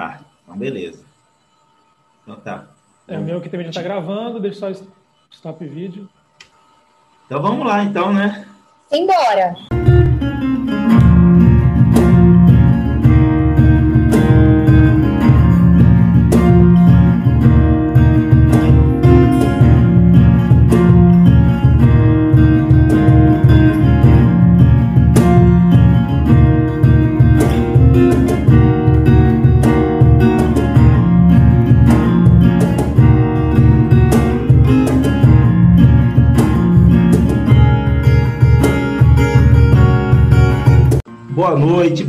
Tá, então beleza. Então tá. É o meu que também já está gravando, deixa só stop vídeo. Então vamos lá, então, né? Embora!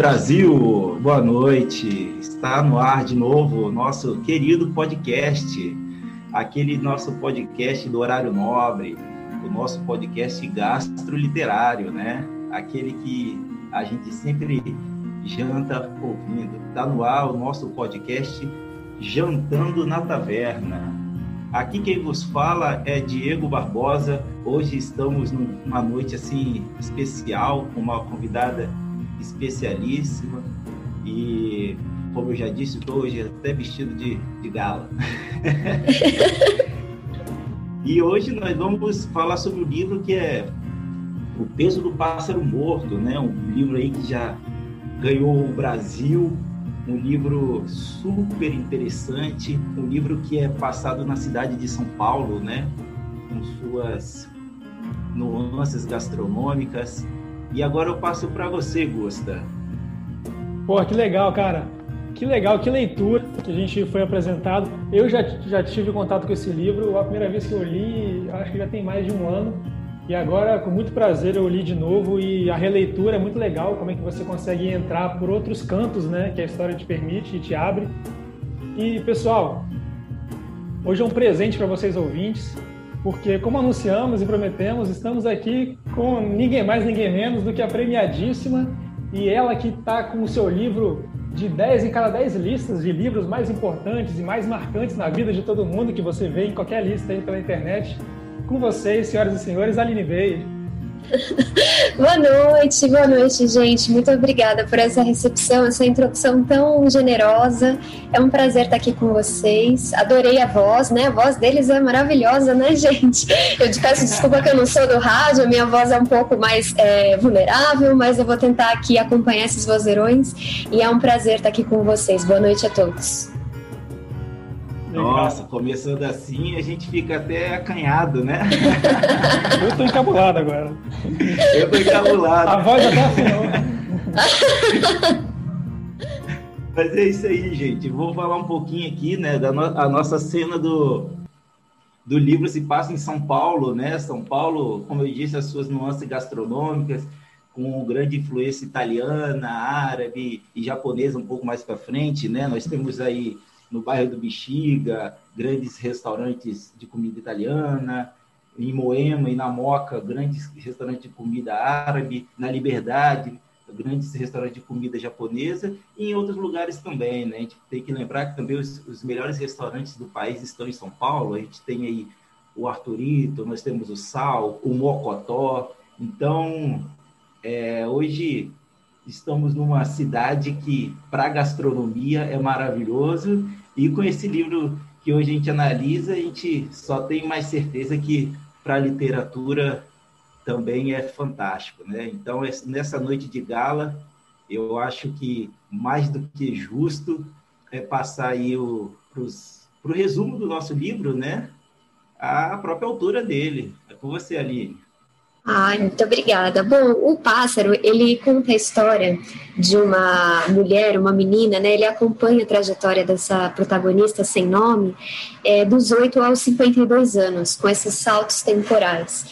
Brasil! Boa noite! Está no ar de novo o nosso querido podcast, aquele nosso podcast do horário nobre, o nosso podcast gastroliterário, né? Aquele que a gente sempre janta ouvindo. Está no ar o nosso podcast Jantando na Taverna. Aqui quem vos fala é Diego Barbosa. Hoje estamos numa noite assim especial com uma convidada especialíssima e, como eu já disse, estou hoje até vestido de, de gala. e hoje nós vamos falar sobre o livro que é O Peso do Pássaro Morto, né? Um livro aí que já ganhou o Brasil, um livro super interessante, um livro que é passado na cidade de São Paulo, né? Com suas nuances gastronômicas, e agora eu passo para você, Gusta. Pô, que legal, cara. Que legal, que leitura que a gente foi apresentado. Eu já, já tive contato com esse livro. A primeira vez que eu li, acho que já tem mais de um ano. E agora, com muito prazer, eu li de novo. E a releitura é muito legal. Como é que você consegue entrar por outros cantos, né? Que a história te permite e te abre. E, pessoal, hoje é um presente para vocês ouvintes porque, como anunciamos e prometemos, estamos aqui com ninguém mais, ninguém menos do que a premiadíssima e ela que está com o seu livro de 10 em cada 10 listas de livros mais importantes e mais marcantes na vida de todo mundo que você vê em qualquer lista aí pela internet. Com vocês, senhoras e senhores, Aline Bey. boa noite, boa noite, gente. Muito obrigada por essa recepção, essa introdução tão generosa. É um prazer estar aqui com vocês. Adorei a voz, né? A voz deles é maravilhosa, né, gente? Eu te peço desculpa que eu não sou do rádio, a minha voz é um pouco mais é, vulnerável, mas eu vou tentar aqui acompanhar esses vozeirões e é um prazer estar aqui com vocês. Boa noite a todos. Nossa, começando assim, a gente fica até acanhado, né? Eu tô encabulado agora. Eu tô encabulado. A voz até afinou. Mas é isso aí, gente. Vou falar um pouquinho aqui, né, da no a nossa cena do, do livro se passa em São Paulo, né? São Paulo, como eu disse, as suas nuances gastronômicas, com grande influência italiana, árabe e japonesa um pouco mais para frente, né? Nós temos aí no bairro do Bexiga, grandes restaurantes de comida italiana, em Moema e na Moca, grandes restaurantes de comida árabe, na Liberdade, grandes restaurantes de comida japonesa, e em outros lugares também, né? A gente tem que lembrar que também os, os melhores restaurantes do país estão em São Paulo, a gente tem aí o Arturito, nós temos o Sal, o Mocotó, então, é, hoje estamos numa cidade que, para gastronomia, é maravilhoso e com esse livro que hoje a gente analisa, a gente só tem mais certeza que para a literatura também é fantástico, né? Então, nessa noite de gala, eu acho que mais do que justo é passar aí para o resumo do nosso livro, né? A própria autora dele. É com você, Aline. Ai, muito obrigada. Bom, o pássaro, ele conta a história de uma mulher, uma menina, né? Ele acompanha a trajetória dessa protagonista sem nome é, dos 8 aos 52 anos, com esses saltos temporais.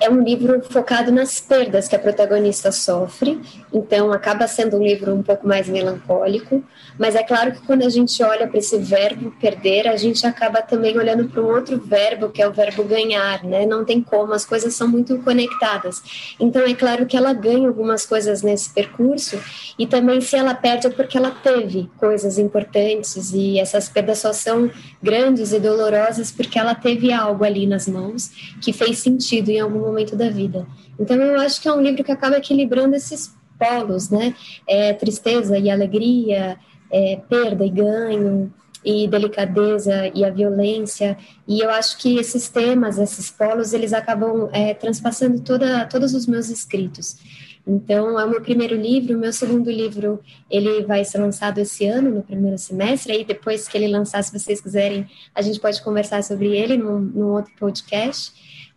É um livro focado nas perdas que a protagonista sofre, então acaba sendo um livro um pouco mais melancólico, mas é claro que quando a gente olha para esse verbo perder, a gente acaba também olhando para um outro verbo, que é o verbo ganhar, né? Não tem como, as coisas são muito conectadas. Então é claro que ela ganha algumas coisas nesse percurso, e também se ela perde é porque ela teve coisas importantes, e essas perdas só são grandes e dolorosas porque ela teve algo ali nas mãos que fez sentido em algum momento da vida. Então eu acho que é um livro que acaba equilibrando esses polos, né? É, tristeza e alegria, é, perda e ganho, e delicadeza e a violência. E eu acho que esses temas esses polos eles acabam é, transpassando toda todos os meus escritos. Então é o meu primeiro livro. O meu segundo livro ele vai ser lançado esse ano no primeiro semestre. Aí depois que ele lançar se vocês quiserem a gente pode conversar sobre ele num, num outro podcast.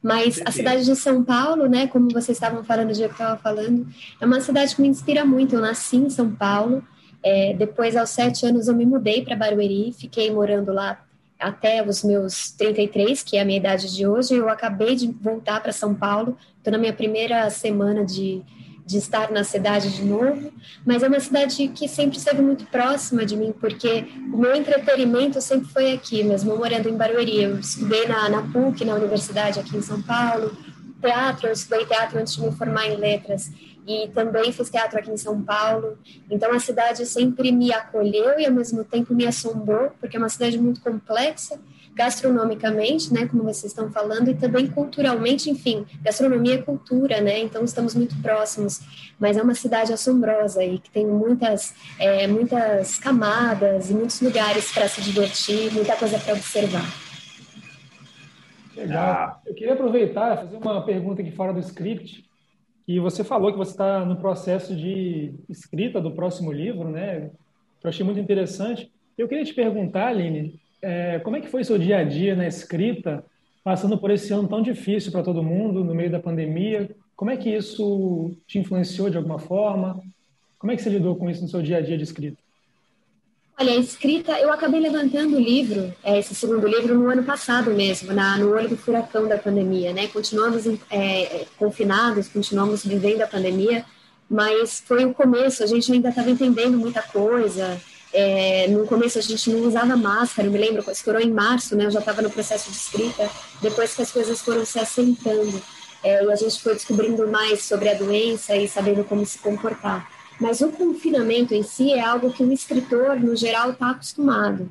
Mas a cidade de São Paulo, né, como vocês estavam falando, o dia que eu estava falando, é uma cidade que me inspira muito. Eu nasci em São Paulo, é, depois, aos sete anos, eu me mudei para Barueri, fiquei morando lá até os meus 33, que é a minha idade de hoje. Eu acabei de voltar para São Paulo, estou na minha primeira semana de, de estar na cidade de novo, mas é uma cidade que sempre esteve muito próxima de mim, porque o meu entretenimento sempre foi aqui, mesmo morando em Barueri. Eu estudei na, na PUC, na universidade aqui em São Paulo, teatro, eu estudei teatro antes de me formar em letras e também fiz teatro aqui em São Paulo. Então a cidade sempre me acolheu e ao mesmo tempo me assombrou, porque é uma cidade muito complexa, gastronomicamente, né, como vocês estão falando, e também culturalmente, enfim, gastronomia é cultura, né, então estamos muito próximos, mas é uma cidade assombrosa e que tem muitas, é, muitas camadas e muitos lugares para se divertir, muita coisa para observar. Legal. Eu queria aproveitar e fazer uma pergunta aqui fora do script, e você falou que você está no processo de escrita do próximo livro, né? Que eu achei muito interessante. Eu queria te perguntar, Aline, é, como é que foi seu dia a dia na escrita, passando por esse ano tão difícil para todo mundo, no meio da pandemia? Como é que isso te influenciou de alguma forma? Como é que você lidou com isso no seu dia a dia de escrita? Olha, a escrita, eu acabei levantando o livro, é, esse segundo livro, no ano passado mesmo, na, no olho do furacão da pandemia, né? Continuamos é, é, confinados, continuamos vivendo a pandemia, mas foi o começo, a gente ainda estava entendendo muita coisa. É, no começo a gente não usava máscara, eu me lembro, estourou em março, né? Eu já estava no processo de escrita, depois que as coisas foram se assentando. É, e a gente foi descobrindo mais sobre a doença e sabendo como se comportar. Mas o confinamento em si é algo que o escritor, no geral, está acostumado,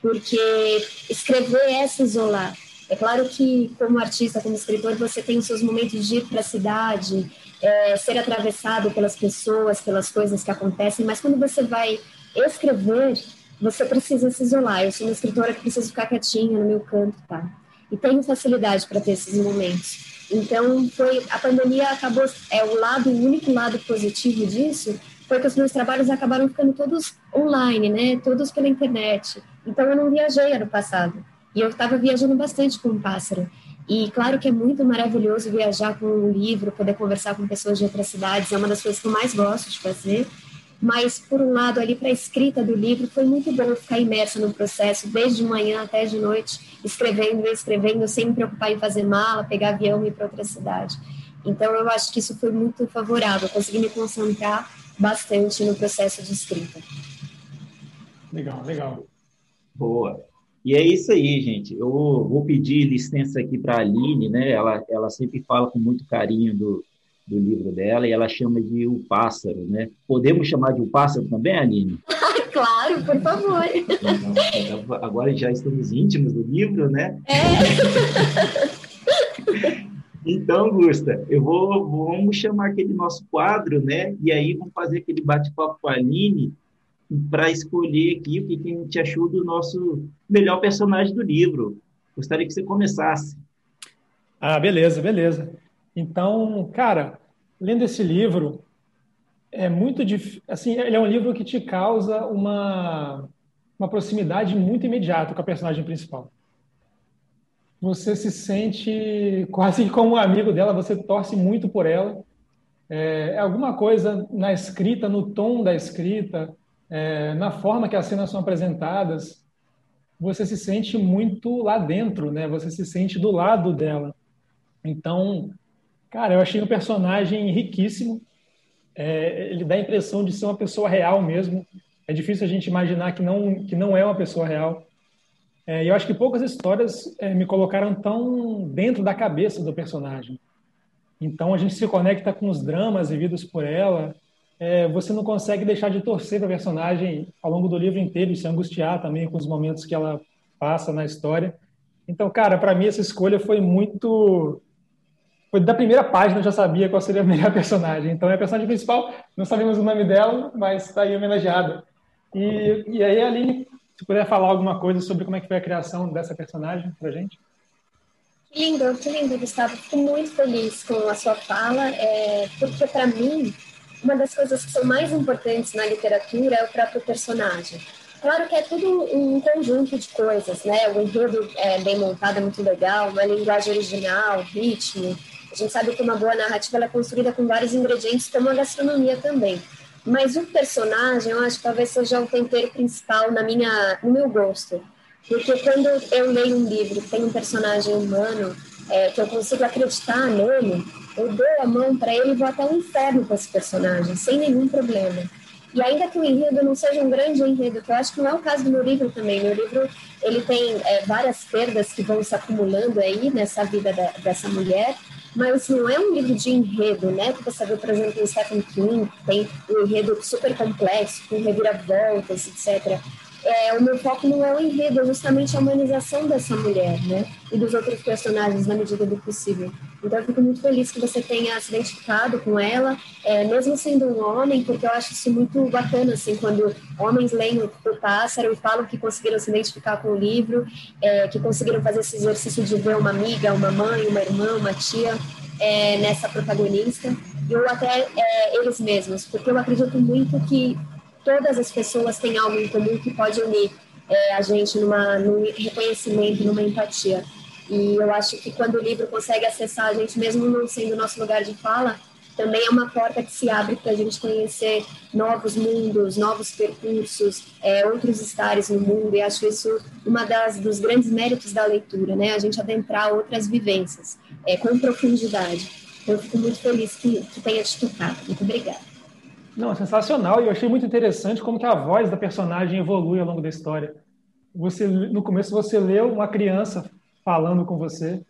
porque escrever é se isolar. É claro que, como artista, como escritor, você tem os seus momentos de ir para a cidade, é, ser atravessado pelas pessoas, pelas coisas que acontecem, mas quando você vai escrever, você precisa se isolar. Eu sou uma escritora que precisa ficar quietinha no meu canto, tá? E tenho facilidade para ter esses momentos. Então, foi a pandemia acabou é o lado o único lado positivo disso foi que os meus trabalhos acabaram ficando todos online, né? Todos pela internet. Então, eu não viajei ano passado. E eu estava viajando bastante com o pássaro. E claro que é muito maravilhoso viajar com um livro, poder conversar com pessoas de outras cidades, é uma das coisas que eu mais gosto de fazer mas por um lado ali para a escrita do livro foi muito bom ficar imersa no processo desde de manhã até de noite escrevendo e escrevendo sem me preocupar em fazer mala pegar avião e ir para outra cidade. Então eu acho que isso foi muito favorável consegui me concentrar bastante no processo de escrita. Legal legal. Boa. E é isso aí gente. Eu vou pedir licença aqui para a Aline né? Ela ela sempre fala com muito carinho do do livro dela, e ela chama de O Pássaro, né? Podemos chamar de O Pássaro também, Aline? claro, por favor. Então, agora já estamos íntimos do livro, né? É. Então, Gusta, eu vou vamos chamar aquele nosso quadro, né? E aí vamos fazer aquele bate-papo com a Aline para escolher aqui o que a gente achou do nosso melhor personagem do livro. Gostaria que você começasse. Ah, beleza, beleza. Então, cara, lendo esse livro, é muito difícil. Assim, ele é um livro que te causa uma, uma proximidade muito imediata com a personagem principal. Você se sente quase como um amigo dela, você torce muito por ela. É, é alguma coisa na escrita, no tom da escrita, é, na forma que as cenas são apresentadas, você se sente muito lá dentro, né? Você se sente do lado dela. Então, Cara, eu achei um personagem riquíssimo. É, ele dá a impressão de ser uma pessoa real mesmo. É difícil a gente imaginar que não, que não é uma pessoa real. É, eu acho que poucas histórias é, me colocaram tão dentro da cabeça do personagem. Então a gente se conecta com os dramas vividos por ela. É, você não consegue deixar de torcer para a personagem ao longo do livro inteiro e se angustiar também com os momentos que ela passa na história. Então, cara, para mim essa escolha foi muito foi da primeira página eu já sabia qual seria a melhor personagem. Então é a personagem principal, não sabemos o nome dela, mas está aí homenageada. E, e aí, Aline, se puder falar alguma coisa sobre como é que foi a criação dessa personagem para gente? Que lindo, que lindo, Gustavo. Fico muito feliz com a sua fala, é, porque para mim, uma das coisas que são mais importantes na literatura é o próprio personagem. Claro que é tudo um conjunto de coisas, né? O enredo é bem montado, é muito legal, uma linguagem original, ritmo. A gente sabe que uma boa narrativa é construída com vários ingredientes, como a gastronomia também. Mas o personagem, eu acho que talvez seja o tempero principal na minha, no meu gosto. Porque quando eu leio um livro que tem um personagem humano, é, que eu consigo acreditar nele, eu dou a mão para ele e vou até o inferno com esse personagem, sem nenhum problema. E ainda que o enredo não seja um grande enredo, que eu acho que não é o caso do meu livro também. Meu livro ele tem é, várias perdas que vão se acumulando aí nessa vida da, dessa mulher, mas não é um livro de enredo, né? Que você vê, por exemplo, em Stephen King, tem um enredo super complexo, com reviravoltas, etc é, o meu foco não é o enredo, é justamente a humanização dessa mulher, né? E dos outros personagens na medida do possível. Então eu fico muito feliz que você tenha se identificado com ela, é, mesmo sendo um homem, porque eu acho isso muito bacana, assim, quando homens leem o, Pássaro e falam que conseguiram se identificar com o livro, é, que conseguiram fazer esse exercício de ver uma amiga, uma mãe, uma irmã, uma tia é, nessa protagonista, ou até é, eles mesmos, porque eu acredito muito que todas as pessoas têm algo em comum que pode unir é, a gente numa, num reconhecimento, numa empatia. E eu acho que quando o livro consegue acessar a gente, mesmo não sendo o nosso lugar de fala, também é uma porta que se abre para a gente conhecer novos mundos, novos percursos, é, outros estares no mundo. E acho isso uma das dos grandes méritos da leitura, né? A gente adentrar outras vivências é, com profundidade. Então, eu fico muito feliz que, que tenha te tocado. Muito obrigada. Não, sensacional. E eu achei muito interessante como que a voz da personagem evolui ao longo da história. Você, no começo você leu uma criança falando com você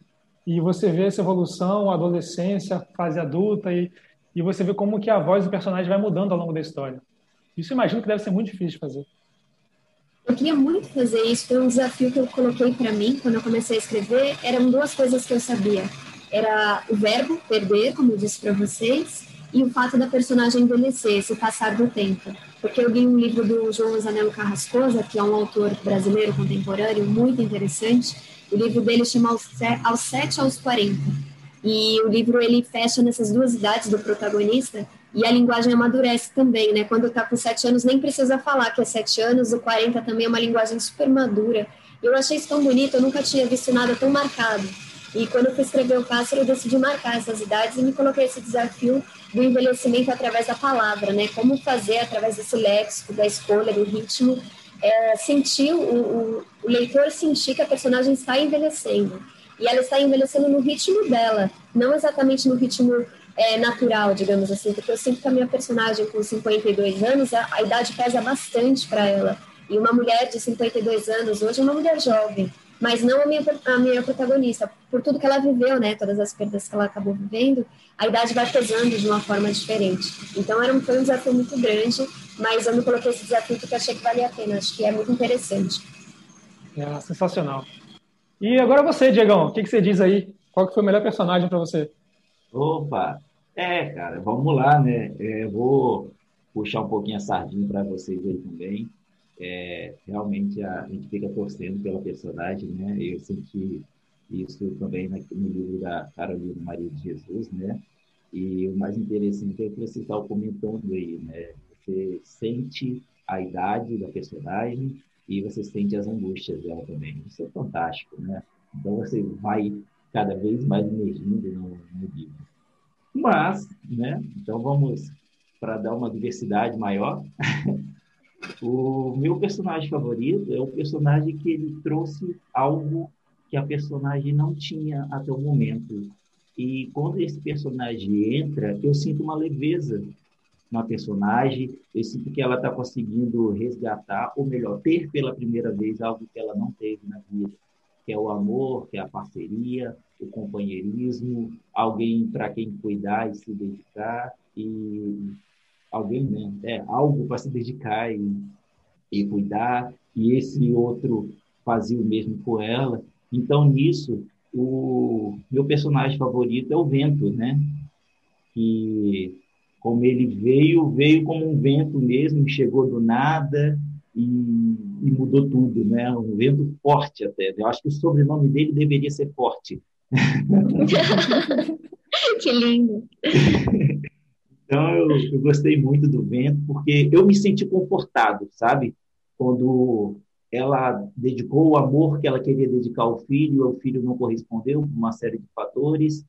e você vê essa evolução, a adolescência, fase adulta e, e você vê como que a voz do personagem vai mudando ao longo da história. Isso imagino que deve ser muito difícil de fazer. Eu queria muito fazer isso, foi um desafio que eu coloquei para mim quando eu comecei a escrever. Eram duas coisas que eu sabia. Era o verbo perder, como eu disse para vocês, e o fato da personagem envelhecer, esse passar do tempo. Porque eu li um livro do João Zanello Carrascosa, que é um autor brasileiro contemporâneo muito interessante. O livro dele chama Aos Sete aos 40. E o livro ele fecha nessas duas idades do protagonista e a linguagem amadurece também, né? Quando está com sete anos, nem precisa falar que é sete anos, o 40 também é uma linguagem super madura. Eu achei isso tão bonito, eu nunca tinha visto nada tão marcado. E quando eu fui escrever o Pássaro, eu decidi marcar essas idades e me coloquei esse desafio do envelhecimento através da palavra, né? Como fazer através desse léxico, da escolha, do ritmo, é, sentir o, o, o, leitor sentir que a personagem está envelhecendo e ela está envelhecendo no ritmo dela, não exatamente no ritmo é, natural, digamos assim, porque eu sinto que a minha personagem com 52 anos, a, a idade pesa bastante para ela. E uma mulher de 52 anos hoje é uma mulher jovem mas não a minha, a minha protagonista, por tudo que ela viveu, né, todas as perdas que ela acabou vivendo, a idade vai pesando de uma forma diferente. Então era um, foi um desafio muito grande, mas eu me coloquei esse desafio porque achei que valia a pena, acho que é muito interessante. É, sensacional. E agora você, Diegão, o que, que você diz aí? Qual que foi o melhor personagem para você? Opa! É, cara, vamos lá, né? É, vou puxar um pouquinho a sardinha para vocês aí também é, realmente a, a, gente fica torcendo pela personagem, né? Eu senti isso também no livro da Carolina Maria de Jesus, né? E o mais interessante é que você está comentando aí, né? Você sente a idade da personagem e você sente as angústias dela também. Isso é fantástico, né? Então você vai cada vez mais emergindo no, no livro. Mas, né? Então vamos para dar uma diversidade maior. O meu personagem favorito é o personagem que ele trouxe algo que a personagem não tinha até o momento. E quando esse personagem entra, eu sinto uma leveza na personagem, eu sinto que ela está conseguindo resgatar, ou melhor, ter pela primeira vez algo que ela não teve na vida, que é o amor, que é a parceria, o companheirismo, alguém para quem cuidar e se dedicar. E alguém, né? É algo para se dedicar e, e cuidar, e esse outro fazia o mesmo com ela. Então, nisso, o meu personagem favorito é o vento, né? Que, como ele veio, veio como um vento mesmo, chegou do nada e, e, mudou tudo, né? Um vento forte até. Eu acho que o sobrenome dele deveria ser Forte. que lindo! Então, eu, eu, gostei muito do vento, porque eu me senti confortado, sabe? Quando ela dedicou o amor que ela queria dedicar ao filho, o filho não correspondeu por uma série de fatores,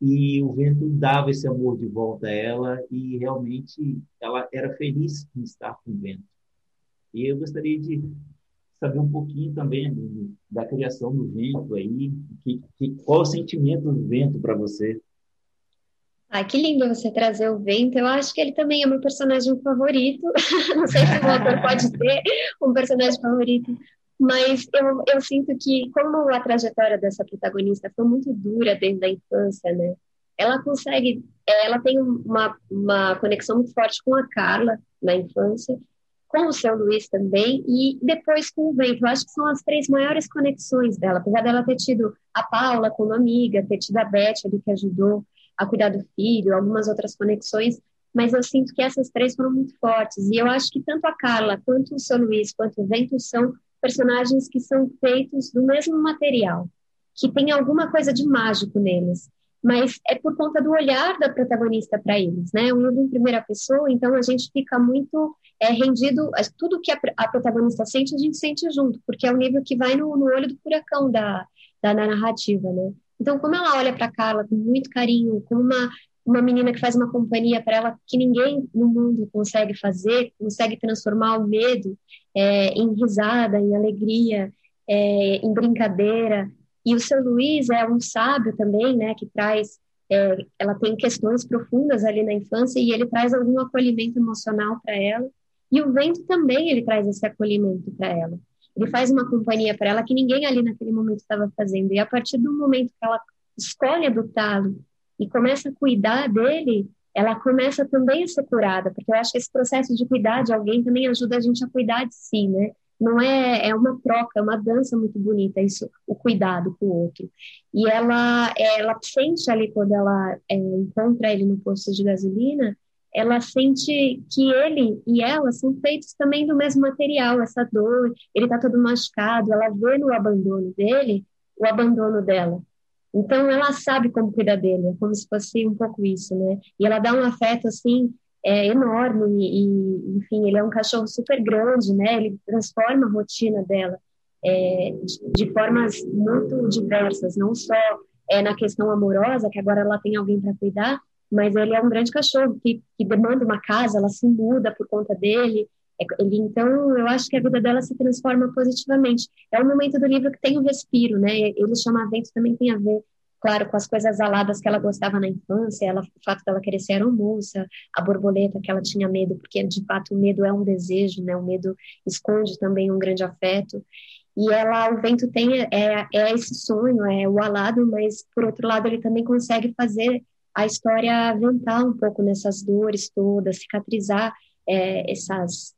e o vento dava esse amor de volta a ela, e realmente ela era feliz em estar com o vento. E eu gostaria de saber um pouquinho também da criação do vento aí, que, que, qual o sentimento do vento para você? Ah, que lindo você trazer o vento. Eu acho que ele também é meu personagem favorito. Não sei se o autor pode ter um personagem favorito, mas eu, eu sinto que, como a trajetória dessa protagonista foi muito dura desde a infância, né? Ela consegue, ela tem uma, uma conexão muito forte com a Carla na infância, com o seu Luiz também, e depois com o vento. Eu acho que são as três maiores conexões dela, apesar dela ter tido a Paula como amiga, ter tido a Beth ali que ajudou a cuidar do filho, algumas outras conexões, mas eu sinto que essas três foram muito fortes. E eu acho que tanto a Carla, quanto o seu Luiz, quanto o Vento são personagens que são feitos do mesmo material, que tem alguma coisa de mágico neles. Mas é por conta do olhar da protagonista para eles, né? Um livro em primeira pessoa, então a gente fica muito é, rendido, tudo que a, a, protagonista sente, a gente sente junto, porque é um livro que vai no, no olho do furacão da, da narrativa, né? Então, como ela olha para Carla com muito carinho, como uma, uma menina que faz uma companhia para ela que ninguém no mundo consegue fazer, consegue transformar o medo é, em risada, em alegria, é, em brincadeira. E o seu Luiz é um sábio também, né, que traz, é, ela tem questões profundas ali na infância e ele traz algum acolhimento emocional para ela. E o vento também ele traz esse acolhimento para ela. Ele faz uma companhia para ela que ninguém ali naquele momento estava fazendo. E a partir do momento que ela escolhe adotá-lo e começa a cuidar dele, ela começa também a ser curada, porque eu acho que esse processo de cuidar de alguém também ajuda a gente a cuidar de si, né? Não é, é uma troca, é uma dança muito bonita, isso, o cuidado com o outro. E ela, ela sente ali, quando ela é, encontra ele no posto de gasolina, ela sente que ele e ela são feitos também do mesmo material, essa dor, ele está todo machucado, ela vê no abandono dele o abandono dela. Então ela sabe como cuidar dele, é como se fosse um pouco isso, né? E ela dá um afeto assim é, enorme e, enfim, ele é um cachorro super grande, né? Ele transforma a rotina dela é, de, de, formas muito diversas, não só é, na questão amorosa, que agora ela tem alguém para cuidar, mas ele é um grande cachorro que, que demanda uma casa, ela se muda por conta dele. É, ele, então, eu acho que a vida dela se transforma positivamente. É o momento do livro que tem o um respiro, né? Ele chama vento também tem a ver, claro, com as coisas aladas que ela gostava na infância, ela, o fato dela querer ser moça, a borboleta que ela tinha medo, porque de fato o medo é um desejo, né? O medo esconde também um grande afeto. E ela, o vento tem é, é esse sonho, é o alado, mas por outro lado ele também consegue fazer a história aventar um pouco nessas dores todas, cicatrizar é, essas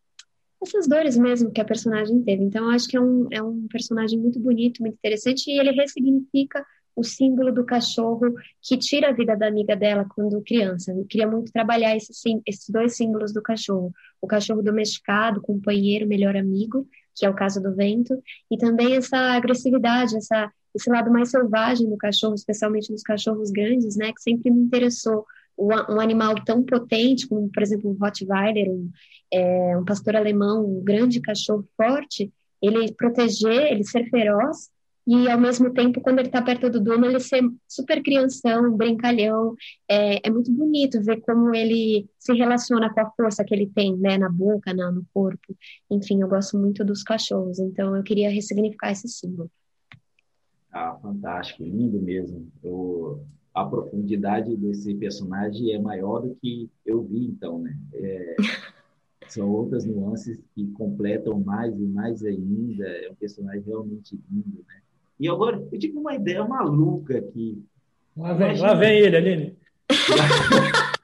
essas dores mesmo que a personagem teve. Então, acho que é um, é um personagem muito bonito, muito interessante, e ele ressignifica o símbolo do cachorro que tira a vida da amiga dela quando criança. Eu queria muito trabalhar esse, esses dois símbolos do cachorro. O cachorro domesticado, companheiro, melhor amigo, que é o caso do vento, e também essa agressividade, essa esse lado mais selvagem do cachorro, especialmente nos cachorros grandes, né, que sempre me interessou. Um animal tão potente como, por exemplo, um Rottweiler, um, é, um pastor alemão, um grande cachorro forte, ele proteger, ele ser feroz e, ao mesmo tempo, quando ele está perto do dono, ele ser super crianção, brincalhão. É, é, muito bonito ver como ele se relaciona com a força que ele tem, né, na boca, na, no corpo. Enfim, eu gosto muito dos cachorros, então eu queria ressignificar esse símbolo. Ah, fantástico, lindo mesmo. Eu, a profundidade desse personagem é maior do que eu vi, então, né? É, são outras nuances que completam mais e mais ainda. É um personagem realmente lindo, né? E agora, eu tive uma ideia maluca aqui. Lá vem, Imagina... lá vem ele, Aline.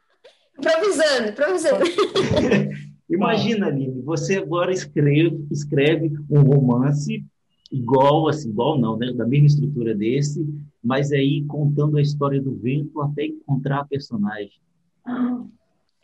improvisando, improvisando. Imagina, Aline, você agora escreve, escreve um romance igual, assim, igual não, né? Da mesma estrutura desse, mas aí contando a história do vento até encontrar a personagem.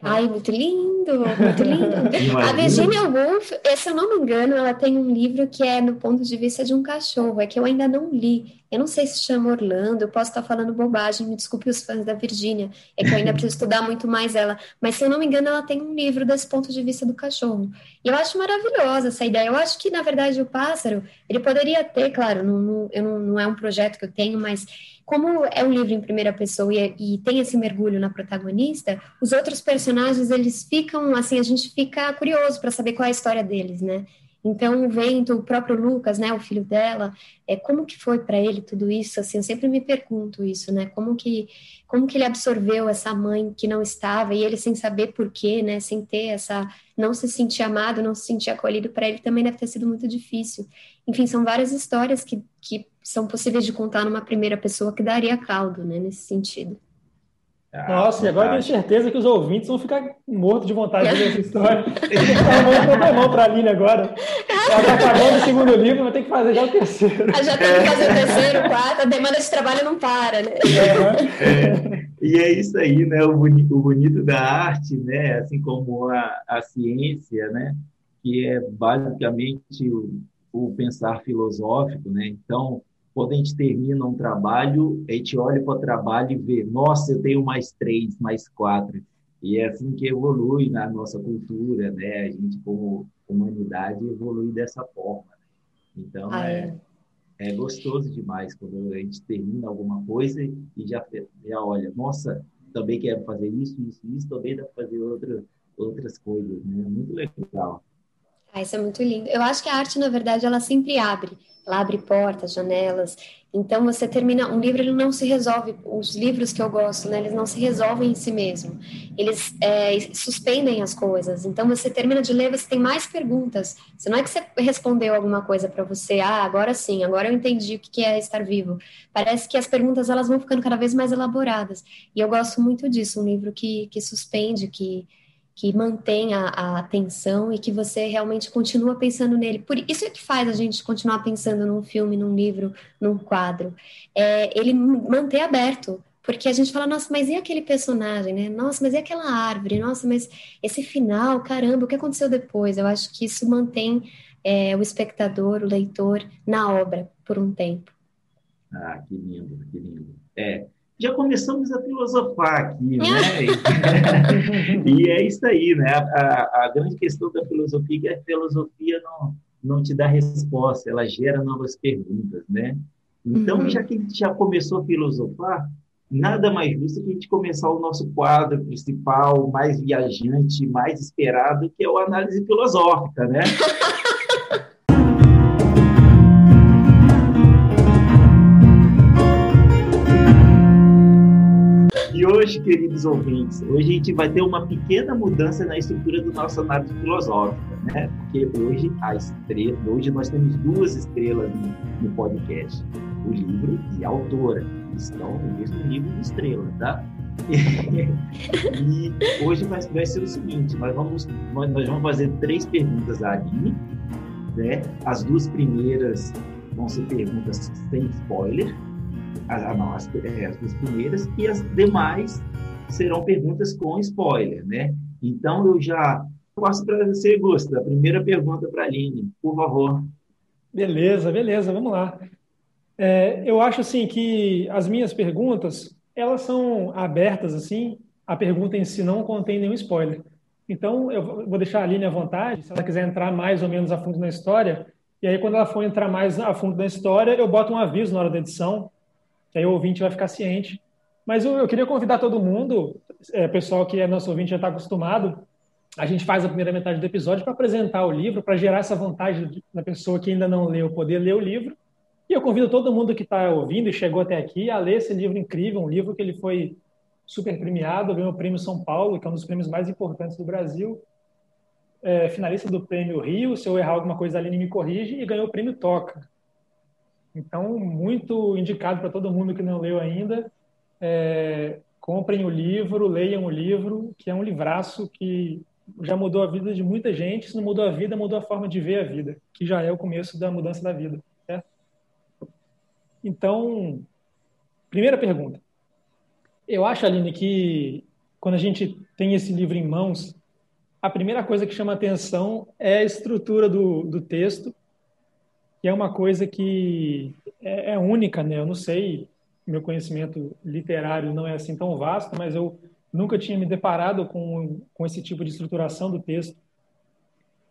Ai, muito lindo, muito lindo. a Virginia Woolf, se eu não me engano, ela tem um livro que é no ponto de vista de um cachorro, é que eu ainda não li. Eu não sei se chama Orlando, eu posso estar falando bobagem, me desculpe os fãs da Virginia, é que eu ainda preciso estudar muito mais ela. Mas se eu não me engano, ela tem um livro desse ponto de vista do cachorro. E eu acho maravilhosa essa ideia. Eu acho que, na verdade, o pássaro, ele poderia ter, claro, não, não, eu não, não é um projeto que eu tenho, mas como é um livro em primeira pessoa e, e, tem esse mergulho na protagonista, os outros personagens eles ficam assim, a gente fica curioso para saber qual é a história deles, né? Então, o Vento, o próprio Lucas, né, o filho dela, é como que foi para ele tudo isso? Assim, eu sempre me pergunto isso, né? Como que como que ele absorveu essa mãe que não estava e ele sem saber porquê, né, sem ter essa não se sentir amado, não se sentir acolhido, para ele também deve ter sido muito difícil. Enfim, são várias histórias que, que são possíveis de contar numa primeira pessoa que daria caldo, né, nesse sentido. Ah, Nossa, e agora eu tenho certeza que os ouvintes vão ficar mortos de vontade de ver essa história. Estão dando mão para a Aline agora. Ela está acabando o segundo livro, vai ter que fazer já o terceiro. já tem que fazer o terceiro, o quarto, a demanda de trabalho não para, né? É, e é isso aí, né? O bonito, o bonito da arte, né? Assim como a, a ciência, né? Que é basicamente o, o pensar filosófico, né? Então, quando a gente termina um trabalho, a gente olha para o trabalho e vê, nossa, eu tenho mais três, mais quatro. E é assim que evolui na nossa cultura, né? A gente, como humanidade, evolui dessa forma. Então, ah, é, é. é gostoso demais quando a gente termina alguma coisa e já, já olha, nossa, também quero fazer isso, isso, isso, também dá para fazer outra, outras coisas, né? Muito legal. Ah, isso é muito lindo. Eu acho que a arte, na verdade, ela sempre abre ela abre portas, janelas. Então você termina um livro, ele não se resolve. Os livros que eu gosto, né, eles não se resolvem em si mesmo. Eles é, suspendem as coisas. Então você termina de ler, você tem mais perguntas. Você não é que você respondeu alguma coisa para você, ah, agora sim, agora eu entendi o que é estar vivo. Parece que as perguntas elas vão ficando cada vez mais elaboradas. E eu gosto muito disso, um livro que, que suspende, que que mantém a, a, atenção e que você realmente continua pensando nele. Por isso é que faz a gente continuar pensando num filme, num livro, num quadro. É, ele manter aberto, porque a gente fala, nossa, mas e aquele personagem, né? Nossa, mas e aquela árvore? Nossa, mas esse final, caramba, o que aconteceu depois? Eu acho que isso mantém é, o espectador, o leitor, na obra por um tempo. Ah, que lindo, que lindo. É, já começamos a filosofar aqui, né? e é isso aí, né? A, a, grande questão da filosofia é que a filosofia não, não te dá resposta, ela gera novas perguntas, né? Então, uhum. já que a gente já começou a filosofar, nada mais justo que a gente começar o nosso quadro principal, mais viajante, mais esperado, que é o análise filosófica, né? hoje, queridos ouvintes, hoje a gente vai ter uma pequena mudança na estrutura do nosso análise filosófica, né? Porque hoje a estrela, hoje nós temos duas estrelas no, no podcast, o livro e a autora, estão no mesmo nível de estrela, tá? e hoje vai, vai, ser o seguinte, nós vamos, nós, nós vamos fazer três perguntas à Aline, né? As duas primeiras vão ser perguntas sem spoiler, as, é, as duas primeiras, e as demais serão perguntas com spoiler, né? Então, eu já passo para você, Gusta. A primeira pergunta para a Aline, por favor. Beleza, beleza, vamos lá. É, eu acho assim que as minhas perguntas elas são abertas assim. A pergunta em si não contém nenhum spoiler. Então eu vou deixar a Aline à vontade, se ela quiser entrar mais ou menos a fundo na história. E aí quando ela for entrar mais a fundo na história, eu boto um aviso na hora da edição que aí o ouvinte vai ficar ciente. Mas eu, eu queria convidar todo mundo, é, pessoal que é nosso ouvinte já está acostumado, a gente faz a primeira metade do episódio para apresentar o livro, para gerar essa vontade da pessoa que ainda não leu poder ler o livro. E eu convido todo mundo que está ouvindo e chegou até aqui a ler esse livro incrível, um livro que ele foi super premiado, ganhou o Prêmio São Paulo, que é um dos prêmios mais importantes do Brasil, é, finalista do Prêmio Rio, se eu errar alguma coisa, a Aline me corrige, e ganhou o Prêmio Toca, então, muito indicado para todo mundo que não leu ainda. É, comprem o livro, leiam o livro, que é um livraço que já mudou a vida de muita gente. Se não mudou a vida, mudou a forma de ver a vida, que já é o começo da mudança da vida. Certo? Então, primeira pergunta. Eu acho, Aline, que quando a gente tem esse livro em mãos, a primeira coisa que chama atenção é a estrutura do, do texto, que é uma coisa que é, é única, né? Eu não sei, meu conhecimento literário não é assim tão vasto, mas eu nunca tinha me deparado com, com esse tipo de estruturação do texto.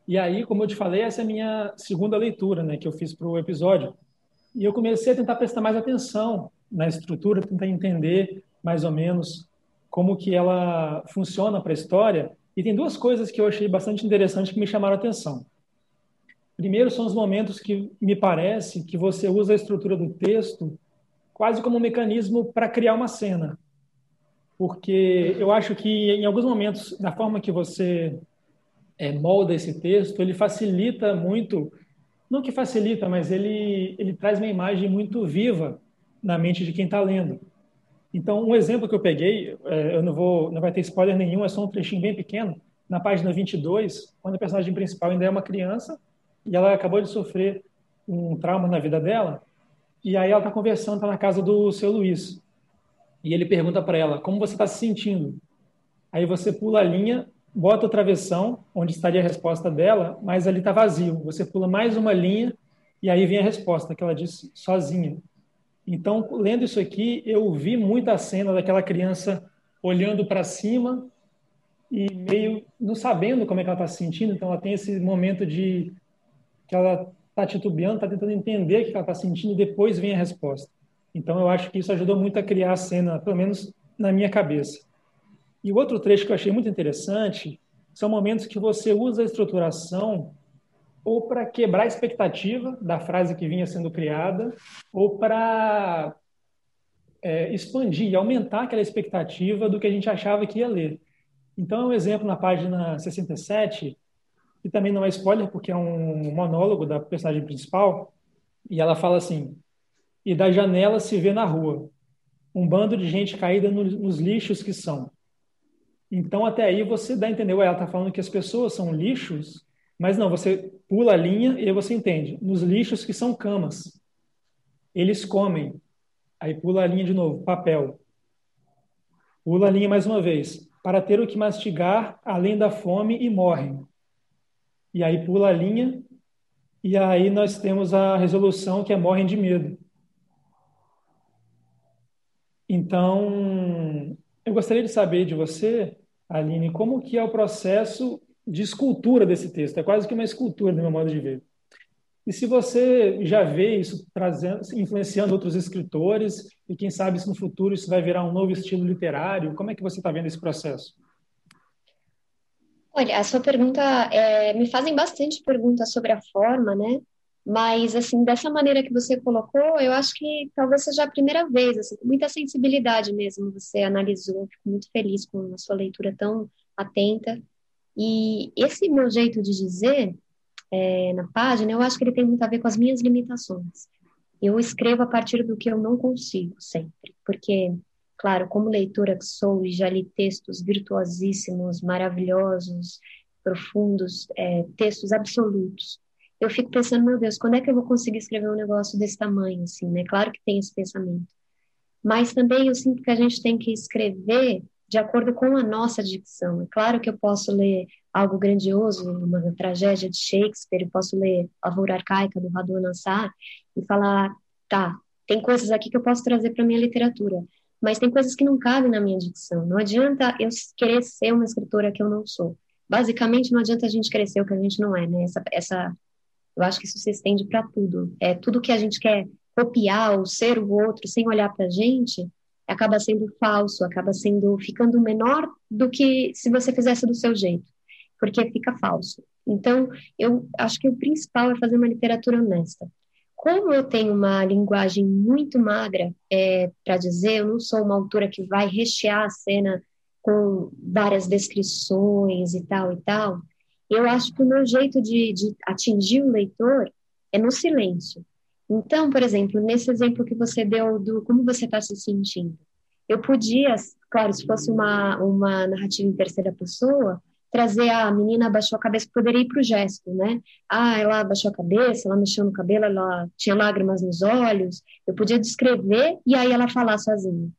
E aí, como eu te falei, essa é a minha segunda leitura, né, que eu fiz para o episódio. E eu comecei a tentar prestar mais atenção na estrutura, tentar entender mais ou menos como que ela funciona para a história. E tem duas coisas que eu achei bastante interessantes que me chamaram a atenção. Primeiro são os momentos que me parece que você usa a estrutura do texto quase como um mecanismo para criar uma cena. Porque eu acho que em alguns momentos, na forma que você é, molda esse texto, ele facilita muito, não que facilita, mas ele, ele traz uma imagem muito viva na mente de quem está lendo. Então, um exemplo que eu peguei, é, eu não vou, não vai ter spoiler nenhum, é só um trechinho bem pequeno, na página 22, quando a personagem principal ainda é uma criança e ela acabou de sofrer um trauma na vida dela, e aí ela está conversando, está na casa do seu Luiz, e ele pergunta para ela, como você está se sentindo? Aí você pula a linha, bota o travessão, onde estaria a resposta dela, mas ali está vazio. Você pula mais uma linha, e aí vem a resposta, que ela disse sozinha. Então, lendo isso aqui, eu vi muita cena daquela criança olhando para cima e meio não sabendo como é que ela está se sentindo. Então, ela tem esse momento de que ela está titubeando, está tentando entender o que ela está sentindo e depois vem a resposta. Então, eu acho que isso ajudou muito a criar a cena, pelo menos na minha cabeça. E o outro trecho que eu achei muito interessante são momentos que você usa a estruturação ou para quebrar a expectativa da frase que vinha sendo criada, ou para é, expandir, aumentar aquela expectativa do que a gente achava que ia ler. Então, é um exemplo na página 67, que também não é spoiler, porque é um monólogo da personagem principal, e ela fala assim: E da janela se vê na rua, um bando de gente caída no, nos lixos que são. Então, até aí você dá a entender, ela está falando que as pessoas são lixos, mas não, você pula a linha e aí você entende. Nos lixos que são camas, eles comem. Aí pula a linha de novo, papel. Pula a linha mais uma vez. Para ter o que mastigar, além da fome, e morrem. E aí pula a linha, e aí nós temos a resolução que é morrem de medo. Então, eu gostaria de saber de você, Aline, como que é o processo de escultura desse texto. É quase que uma escultura, no meu modo de ver. E se você já vê isso trazendo, influenciando outros escritores, e quem sabe se no futuro isso vai virar um novo estilo literário, como é que você está vendo esse processo? Olha, a sua pergunta é, me fazem bastante perguntas sobre a forma, né? Mas assim, dessa maneira que você colocou, eu acho que talvez seja a primeira vez, assim, com muita sensibilidade mesmo, você analisou. Fico muito feliz com a sua leitura tão atenta e esse meu jeito de dizer é, na página, eu acho que ele tem muito a ver com as minhas limitações. Eu escrevo a partir do que eu não consigo sempre, porque, claro, como leitora que sou e já li textos virtuosíssimos, maravilhosos, profundos, é, textos absolutos, eu fico pensando, meu Deus, quando é que eu vou conseguir escrever um negócio desse tamanho, assim, né? Claro que tem esse pensamento. Mas também eu sinto que a gente tem que escrever de acordo com a nossa dicção. É claro que eu posso ler algo grandioso, uma tragédia de Shakespeare, eu posso ler A Lavoura Arcaica, do Radu Nassar, e falar, tá, tem coisas aqui que eu posso trazer para minha literatura, mas tem coisas que não cabem na minha dicção. Não adianta eu querer ser uma escritora que eu não sou. Basicamente, não adianta a gente querer ser o que a gente não é, né? Essa, essa, eu acho que isso se estende para tudo. É tudo que a gente quer copiar ou ser o outro sem olhar para a gente, acaba sendo falso, acaba sendo ficando menor do que se você fizesse do seu jeito, porque fica falso. Então, eu acho que o principal é fazer uma literatura honesta. Como eu tenho uma linguagem muito magra é, para dizer, eu não sou uma autora que vai rechear a cena com várias descrições e tal e tal, eu acho que o meu jeito de, de atingir o leitor é no silêncio. Então, por exemplo, nesse exemplo que você deu do como você está se sentindo, eu podia, claro, se fosse uma, uma narrativa em terceira pessoa, trazer a menina abaixou a cabeça, poderia ir para o gesto, né? Ah, ela abaixou a cabeça, ela mexeu no cabelo, ela tinha lágrimas nos olhos. Eu podia descrever e aí ela falar sozinha.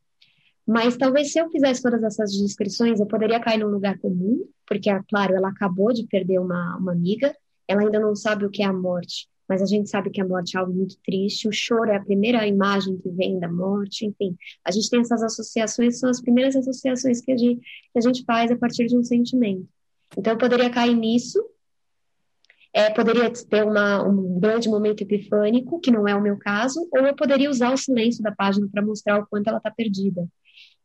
Mas talvez se eu fizesse todas essas descrições, eu poderia cair num lugar comum, porque, é claro, ela acabou de perder uma, uma amiga, ela ainda não sabe o que é a morte, mas a gente sabe que a morte é algo muito triste, o choro é a primeira imagem que vem da morte, enfim, a gente tem essas associações, são as primeiras associações que a gente, que a gente faz a partir de um sentimento. Então, eu poderia cair nisso, é, poderia ter uma, um grande momento epifânico, que não é o meu caso, ou eu poderia usar o silêncio da página para mostrar o quanto ela está perdida.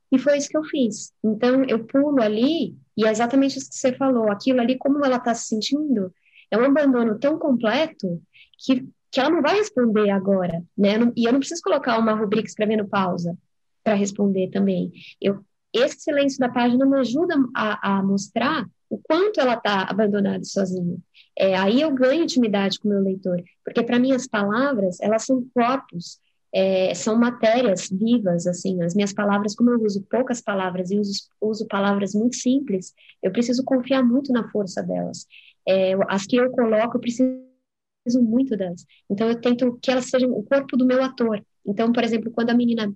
E foi isso que eu fiz. Então, eu pulo ali, e é exatamente isso que você falou, aquilo ali, como ela está se sentindo, é um abandono tão completo que, que ela não vai responder agora, né? E eu não preciso colocar uma rubrica escrevendo pausa para responder também. Eu, esse silêncio da página me ajuda a, a mostrar o quanto ela está abandonada sozinha. É, aí eu ganho intimidade com o meu leitor, porque para mim as palavras, elas são corpos, é, são matérias vivas, assim, as minhas palavras, como eu uso poucas palavras e uso, uso palavras muito simples, eu preciso confiar muito na força delas. É, as que eu coloco, eu preciso muito delas. Então, eu tento que elas sejam o corpo do meu ator. Então, por exemplo, quando a menina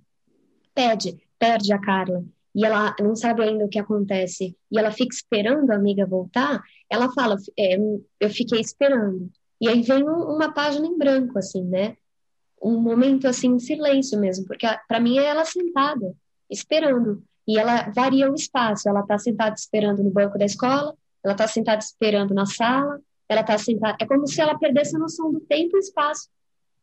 pede, perde a Carla, e ela não sabe ainda o que acontece, e ela fica esperando a amiga voltar, ela fala, é, eu fiquei esperando. E aí vem um, uma página em branco, assim, né? Um momento, assim, em silêncio mesmo, porque para mim é ela sentada, esperando. E ela varia o espaço, ela está sentada esperando no banco da escola, ela está sentada esperando na sala, ela está sentada. É como se ela perdesse a noção do tempo e espaço,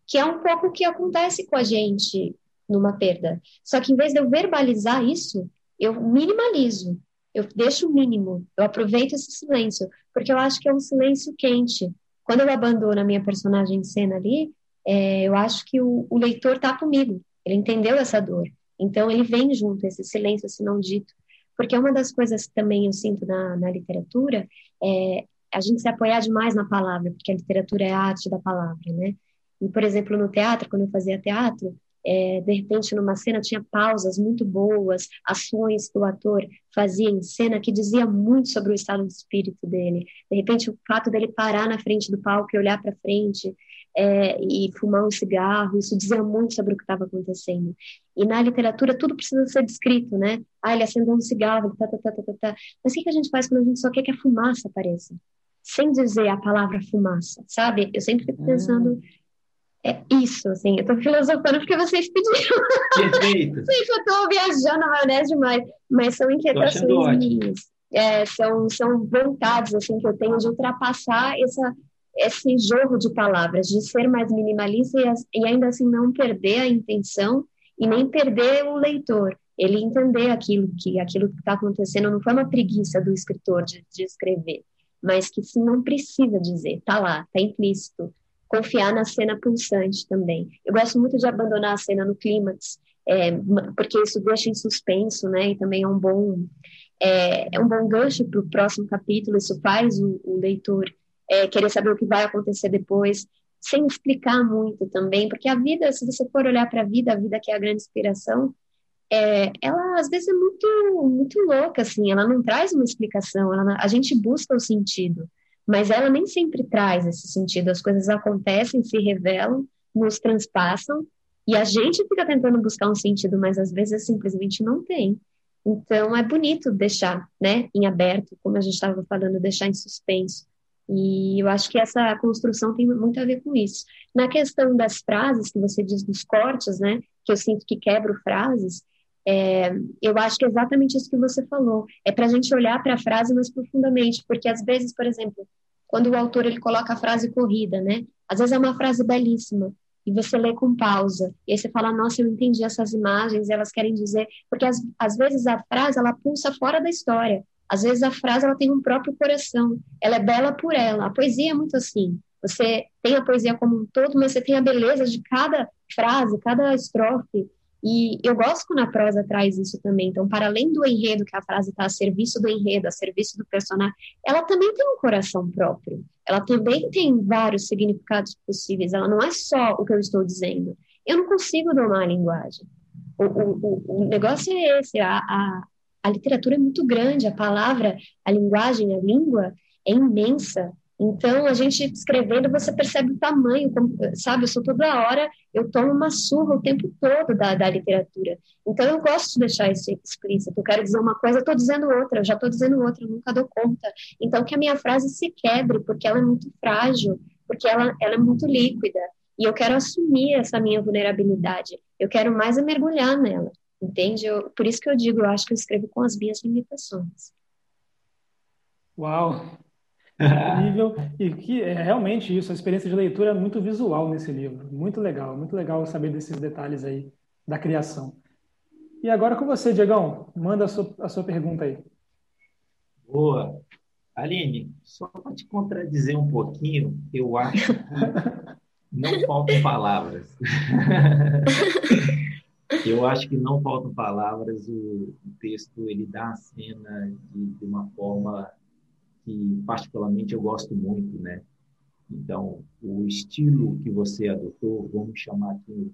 que é um pouco o que acontece com a gente numa perda. Só que em vez de eu verbalizar isso, eu minimalizo, eu deixo o mínimo, eu aproveito esse silêncio, porque eu acho que é um silêncio quente. Quando eu abandono a minha personagem em cena ali, é, eu acho que o, o leitor está comigo, ele entendeu essa dor. Então ele vem junto, esse silêncio, esse não dito. Porque uma das coisas que também eu sinto na, na literatura é a gente se apoiar demais na palavra, porque a literatura é a arte da palavra, né? E, por exemplo, no teatro, quando eu fazia teatro, é, de repente numa cena tinha pausas muito boas, ações que o ator fazia em cena que dizia muito sobre o estado de espírito dele. De repente o fato dele parar na frente do palco e olhar para frente é, e fumar um cigarro, isso dizia muito sobre o que estava acontecendo. E na literatura tudo precisa ser descrito, né? Ah, ele acendeu um cigarro, tá, tá, tá, tá, tá, tá. Mas o que a gente faz quando a gente só quer que a fumaça apareça? Sem dizer a palavra fumaça, sabe? Eu sempre fico pensando é isso, assim, eu tô filosofando porque vocês pediram. Perfeito. Que eu tô viajando na maionese demais, mas são inquietações minhas. É, são, são vontades, assim, que eu tenho de ultrapassar essa, esse jogo de palavras, de ser mais minimalista e, e ainda assim não perder a intenção e nem perder o leitor. Ele entender aquilo que aquilo que está acontecendo não foi uma preguiça do escritor de, de escrever, mas que se não precisa dizer, tá lá, tá implícito confiar na cena pulsante também. Eu gosto muito de abandonar a cena no clímax, é, porque isso deixa em suspenso, né? E também é um bom é, é um bom gancho para o próximo capítulo. Isso faz o, o leitor é, querer saber o que vai acontecer depois, sem explicar muito também, porque a vida, se você for olhar para a vida, a vida que é a grande inspiração, é, ela às vezes é muito muito louca, assim. Ela não traz uma explicação. Ela, a gente busca o sentido mas ela nem sempre traz esse sentido. As coisas acontecem, se revelam, nos transpassam, e a gente fica tentando buscar um sentido, mas às vezes simplesmente não tem. Então é bonito deixar, né, em aberto, como a gente estava falando, deixar em suspenso. E eu acho que essa construção tem muito a ver com isso. Na questão das frases que você diz dos cortes, né, que eu sinto que quebro frases, é, eu acho que é exatamente isso que você falou. É para a gente olhar para a frase mais profundamente, porque às vezes, por exemplo, quando o autor ele coloca a frase corrida, né? Às vezes é uma frase belíssima e você lê com pausa e aí você fala, nossa, eu entendi essas imagens, elas querem dizer, porque às, às vezes a frase ela pulsa fora da história. Às vezes a frase ela tem um próprio coração, ela é bela por ela. A poesia é muito assim. Você tem a poesia como um todo, mas você tem a beleza de cada frase, cada estrofe. E eu gosto quando a prosa traz isso também. Então, para além do enredo, que a frase está a serviço do enredo, a serviço do personagem, ela também tem um coração próprio. Ela também tem vários significados possíveis. Ela não é só o que eu estou dizendo. Eu não consigo domar a linguagem. O, o, o negócio é esse. A, a, a literatura é muito grande. A palavra, a linguagem, a língua é imensa. Então, a gente escrevendo, você percebe o tamanho, sabe? Eu sou toda hora, eu tomo uma surra o tempo todo da, da literatura. Então, eu gosto de deixar isso explícito. Eu quero dizer uma coisa, eu estou dizendo outra, eu já estou dizendo outra, eu nunca dou conta. Então, que a minha frase se quebre, porque ela é muito frágil, porque ela, ela é muito líquida. E eu quero assumir essa minha vulnerabilidade. Eu quero mais é mergulhar nela, entende? Eu, por isso que eu digo, eu acho que eu escrevo com as minhas limitações. Uau! Incrível. E que é realmente isso, a experiência de leitura é muito visual nesse livro. Muito legal, muito legal saber desses detalhes aí da criação. E agora com você, Diegão, manda a sua, a sua pergunta aí. Boa. Aline, só para te contradizer um pouquinho, eu acho que não faltam palavras. eu acho que não faltam palavras. O, texto ele dá a cena de, de uma forma que particularmente eu gosto muito, né? Então, o estilo que você adotou, vamos chamar aqui,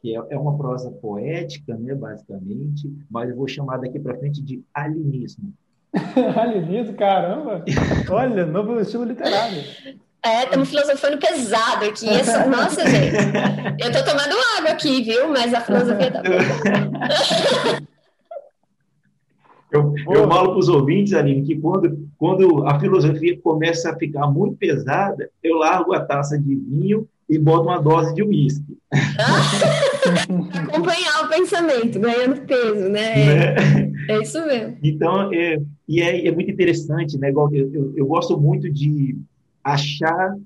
que é, é uma prosa poética, né, basicamente, mas eu vou chamar daqui para frente de alinismo. alinismo, caramba! Olha, novo estilo literário. É, estamos filosofando pesado aqui. Essa, nossa, gente. Eu tô tomando água aqui, viu? Mas a filosofia tá. Eu, eu falo para os ouvintes, Aline, que quando, quando a filosofia começa a ficar muito pesada, eu largo a taça de vinho e boto uma dose de uísque. Acompanhar o pensamento, ganhando peso, né? né? É isso mesmo. Então, é, e é, é muito interessante, né? Eu, eu, eu gosto muito de achar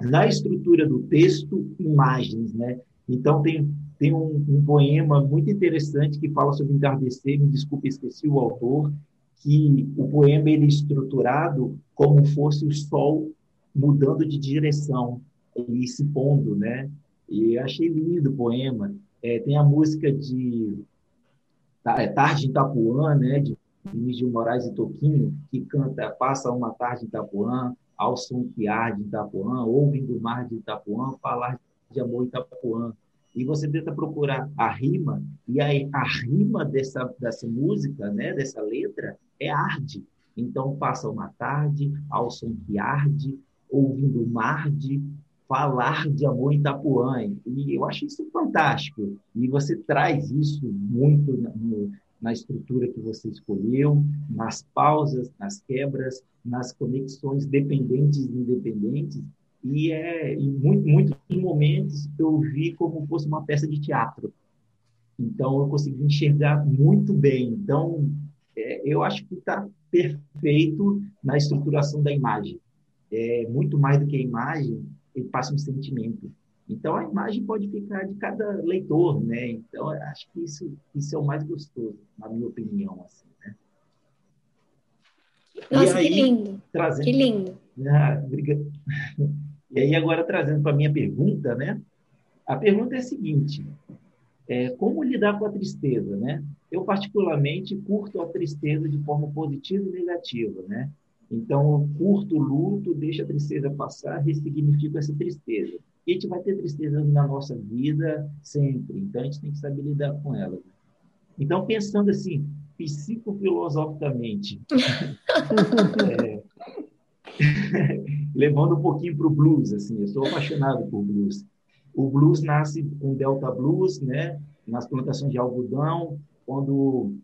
na estrutura do texto imagens, né? Então, tem tem um, um, poema muito interessante que fala sobre entardecer, me desculpe, esqueci o autor, que o poema ele é estruturado como fosse o sol mudando de direção e se pondo, né? E achei lindo o poema. É, tem a música de é, Tarde em Itapuã, né? De Vinícius Moraes e Toquinho, que canta Passa uma tarde em Itapuã, ao som que arde em Itapuã, ouvindo o mar de Itapuã, falar de amor em Itapuã e você tenta procurar a rima, e a, a rima dessa, dessa música, né, dessa letra, é arde. Então, passa uma tarde, ao som que arde, ouvindo o mar de falar de amor em Itapuã. E eu acho isso fantástico. E você traz isso muito no, na estrutura que você escolheu, nas pausas, nas quebras, nas conexões dependentes e independentes, e é em muito, muitos momentos eu vi como fosse uma peça de teatro. Então eu consegui enxergar muito bem. Então é, eu acho que está perfeito na estruturação da imagem. É muito mais do que a imagem, ele passa um sentimento. Então a imagem pode ficar de cada leitor, né? Então acho que isso isso é o mais gostoso, na minha opinião, assim, né? Nossa, aí, que lindo! Trazendo... Que lindo! Ah, obrigado. E aí, agora trazendo para a minha pergunta, né? A pergunta é a seguinte: é, como lidar com a tristeza, né? Eu, particularmente, curto a tristeza de forma positiva e negativa, né? Então, curto o luto, deixa a tristeza passar, ressignifico essa tristeza. E a gente vai ter tristeza na nossa vida sempre, então a gente tem que saber lidar com ela. Então, pensando assim, psicofilosoficamente, é, levando um pouquinho para o blues, assim, eu sou apaixonado por blues. O blues nasce com Delta Blues, né, nas plantações de algodão, quando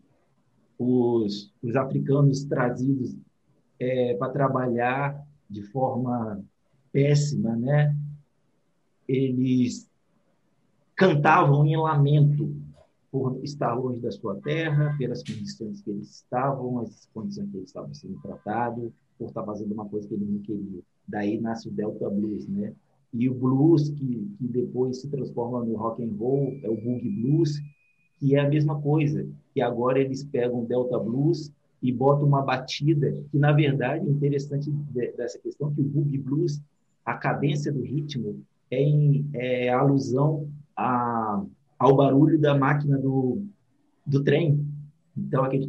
os, os africanos trazidos é, para trabalhar de forma péssima, né, eles cantavam em lamento por estar longe da sua terra, pelas condições que eles estavam, as condições que eles estavam sendo tratados, por estar fazendo uma coisa que ele não queria. Daí nasce o Delta Blues, né? E o blues que, que depois se transforma no rock and roll é o boogie blues, que é a mesma coisa, que agora eles pegam o Delta Blues e botam uma batida que na verdade é interessante dessa questão que o boogie blues, a cadência do ritmo é em é alusão a, ao barulho da máquina do, do trem. Então aquele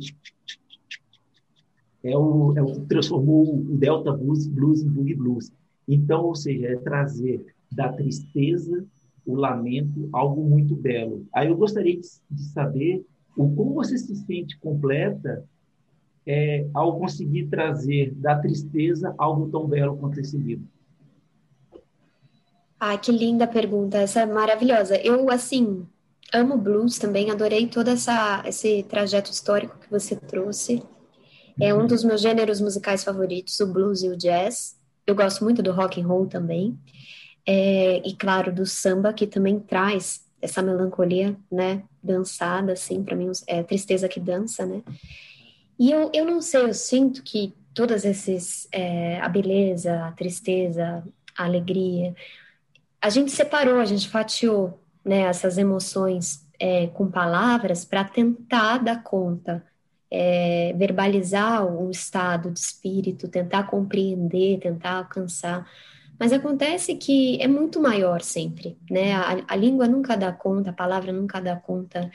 é o, é o transformou o Delta Blues, blues em Boogie Blues. Então, ou seja, é trazer da tristeza, o lamento, algo muito belo. Aí eu gostaria de, de saber o como você se sente completa é, ao conseguir trazer da tristeza algo tão belo quanto esse livro? Ah, que linda pergunta, essa é maravilhosa. Eu, assim, amo blues também, adorei todo essa, esse trajeto histórico que você trouxe. É um dos meus gêneros musicais favoritos, o blues e o jazz. Eu gosto muito do rock and roll também. É, e claro, do samba, que também traz essa melancolia, né, dançada, assim, para mim é tristeza que dança, né. E eu, eu não sei, eu sinto que todas esses, é, a beleza, a tristeza, a alegria, a gente separou, a gente fatiou, né, essas emoções é, com palavras para tentar dar conta é, verbalizar o estado de espírito, tentar compreender, tentar alcançar. Mas acontece que é muito maior sempre, né? A, a língua nunca dá conta, a palavra nunca dá conta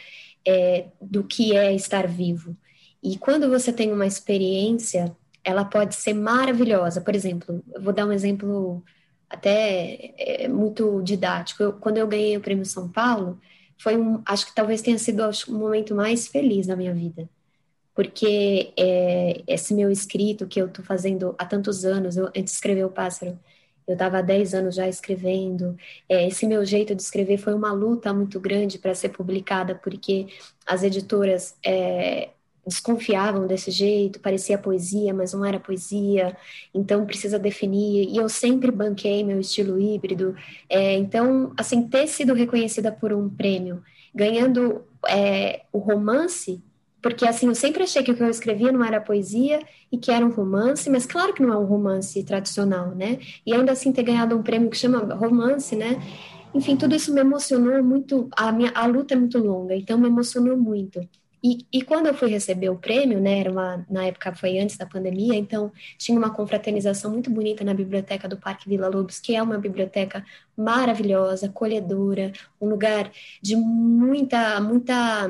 é, do que é estar vivo. E quando você tem uma experiência, ela pode ser maravilhosa. Por exemplo, eu vou dar um exemplo até é, muito didático. Eu, quando eu ganhei o Prêmio São Paulo, foi um, acho que talvez tenha sido o momento mais feliz da minha vida porque é, esse meu escrito que eu estou fazendo há tantos anos, eu, antes de escrever o Pássaro, eu estava há 10 anos já escrevendo. É, esse meu jeito de escrever foi uma luta muito grande para ser publicada, porque as editoras é, desconfiavam desse jeito, parecia poesia, mas não era poesia, então precisa definir. E eu sempre banquei meu estilo híbrido. É, então, assim, ter sido reconhecida por um prêmio, ganhando é, o romance porque, assim, eu sempre achei que o que eu escrevia não era poesia e que era um romance, mas claro que não é um romance tradicional, né? E ainda assim ter ganhado um prêmio que chama romance, né? Enfim, tudo isso me emocionou muito. A, minha, a luta é muito longa, então me emocionou muito. E, e, quando eu fui receber o prêmio, né, era uma, na época foi antes da pandemia, então tinha uma confraternização muito bonita na biblioteca do Parque Vila Lobos, que é uma biblioteca maravilhosa, acolhedora, um lugar de muita, muita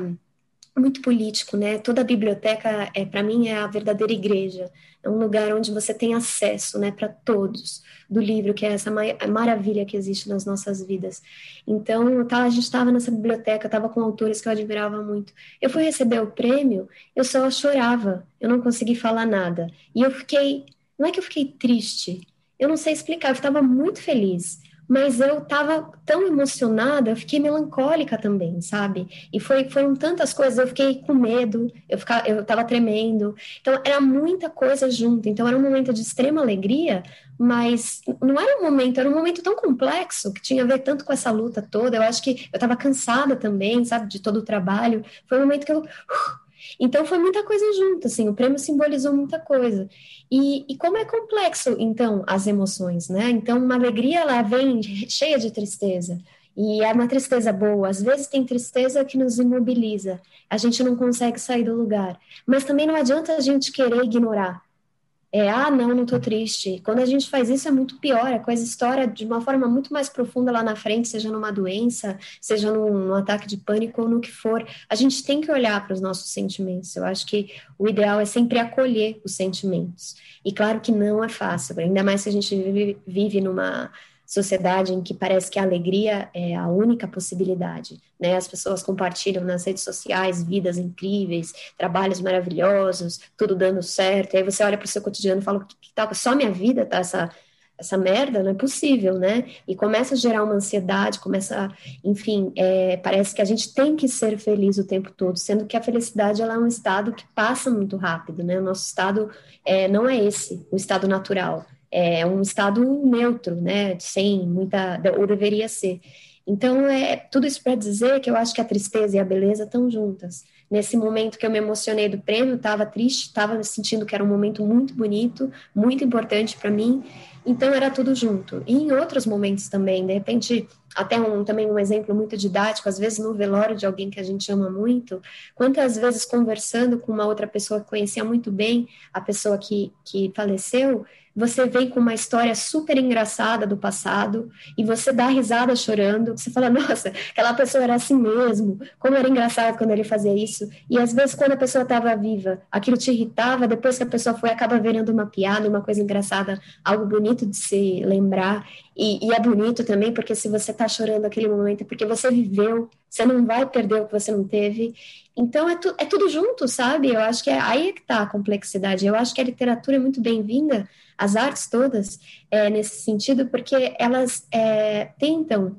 muito político, né? Toda a biblioteca, é, para mim, é a verdadeira igreja. É um lugar onde você tem acesso, né, para todos do livro, que é essa maravilha que existe nas nossas vidas. Então, tá, a gente estava nessa biblioteca, estava com autores que eu admirava muito. Eu fui receber o prêmio, eu só chorava, eu não consegui falar nada. E eu fiquei, não é que eu fiquei triste, eu não sei explicar, eu estava muito feliz mas eu estava tão emocionada, eu fiquei melancólica também, sabe? E foi, foram tantas coisas, eu fiquei com medo, eu ficava, eu estava tremendo. Então era muita coisa junto. Então era um momento de extrema alegria, mas não era um momento, era um momento tão complexo que tinha a ver tanto com essa luta toda. Eu acho que eu estava cansada também, sabe, de todo o trabalho. Foi um momento que eu uh, então foi muita coisa junto, assim, o prêmio simbolizou muita coisa. E, e como é complexo, então, as emoções, né? Então, uma alegria, ela vem cheia de tristeza. E é uma tristeza boa. Às vezes tem tristeza que nos imobiliza. A gente não consegue sair do lugar. Mas também não adianta a gente querer ignorar é, ah, não, não tô triste. Quando a gente faz isso é muito pior, é coisa história de uma forma muito mais profunda lá na frente, seja numa doença, seja num, num ataque de pânico ou no que for. A gente tem que olhar para os nossos sentimentos. Eu acho que o ideal é sempre acolher os sentimentos. E claro que não é fácil, ainda mais se a gente vive, vive numa sociedade em que parece que a alegria é a única possibilidade, né? As pessoas compartilham nas redes sociais vidas incríveis, trabalhos maravilhosos, tudo dando certo. E aí você olha para o seu cotidiano e fala: que, que tal? Só minha vida tá essa essa merda não é possível, né? E começa a gerar uma ansiedade, começa, enfim, é, parece que a gente tem que ser feliz o tempo todo, sendo que a felicidade ela é um estado que passa muito rápido, né? O nosso estado é, não é esse, o estado natural é um estado neutro, né, sem muita, ou deveria ser. Então, é tudo isso para dizer que eu acho que a tristeza e a beleza estão juntas. Nesse momento que eu me emocionei do prêmio, estava triste, estava sentindo que era um momento muito bonito, muito importante para mim. Então, era tudo junto. E em outros momentos também, de repente, até um, também um exemplo muito didático, às vezes no velório de alguém que a gente ama muito, quantas vezes conversando com uma outra pessoa que conhecia muito bem a pessoa que, que faleceu, você vem com uma história super engraçada do passado e você dá risada chorando, você fala, nossa, aquela pessoa era assim mesmo, como era engraçado quando ele fazia isso. E às vezes, quando a pessoa estava viva, aquilo te irritava, depois que a pessoa foi, acaba virando uma piada, uma coisa engraçada, algo bonito de se lembrar. E, e é bonito também, porque se você está chorando aquele momento, é porque você viveu, você não vai perder o que você não teve. Então é, tu, é tudo junto, sabe? Eu acho que é aí é que está a complexidade. Eu acho que a literatura é muito bem-vinda, as artes todas, é, nesse sentido, porque elas é, tentam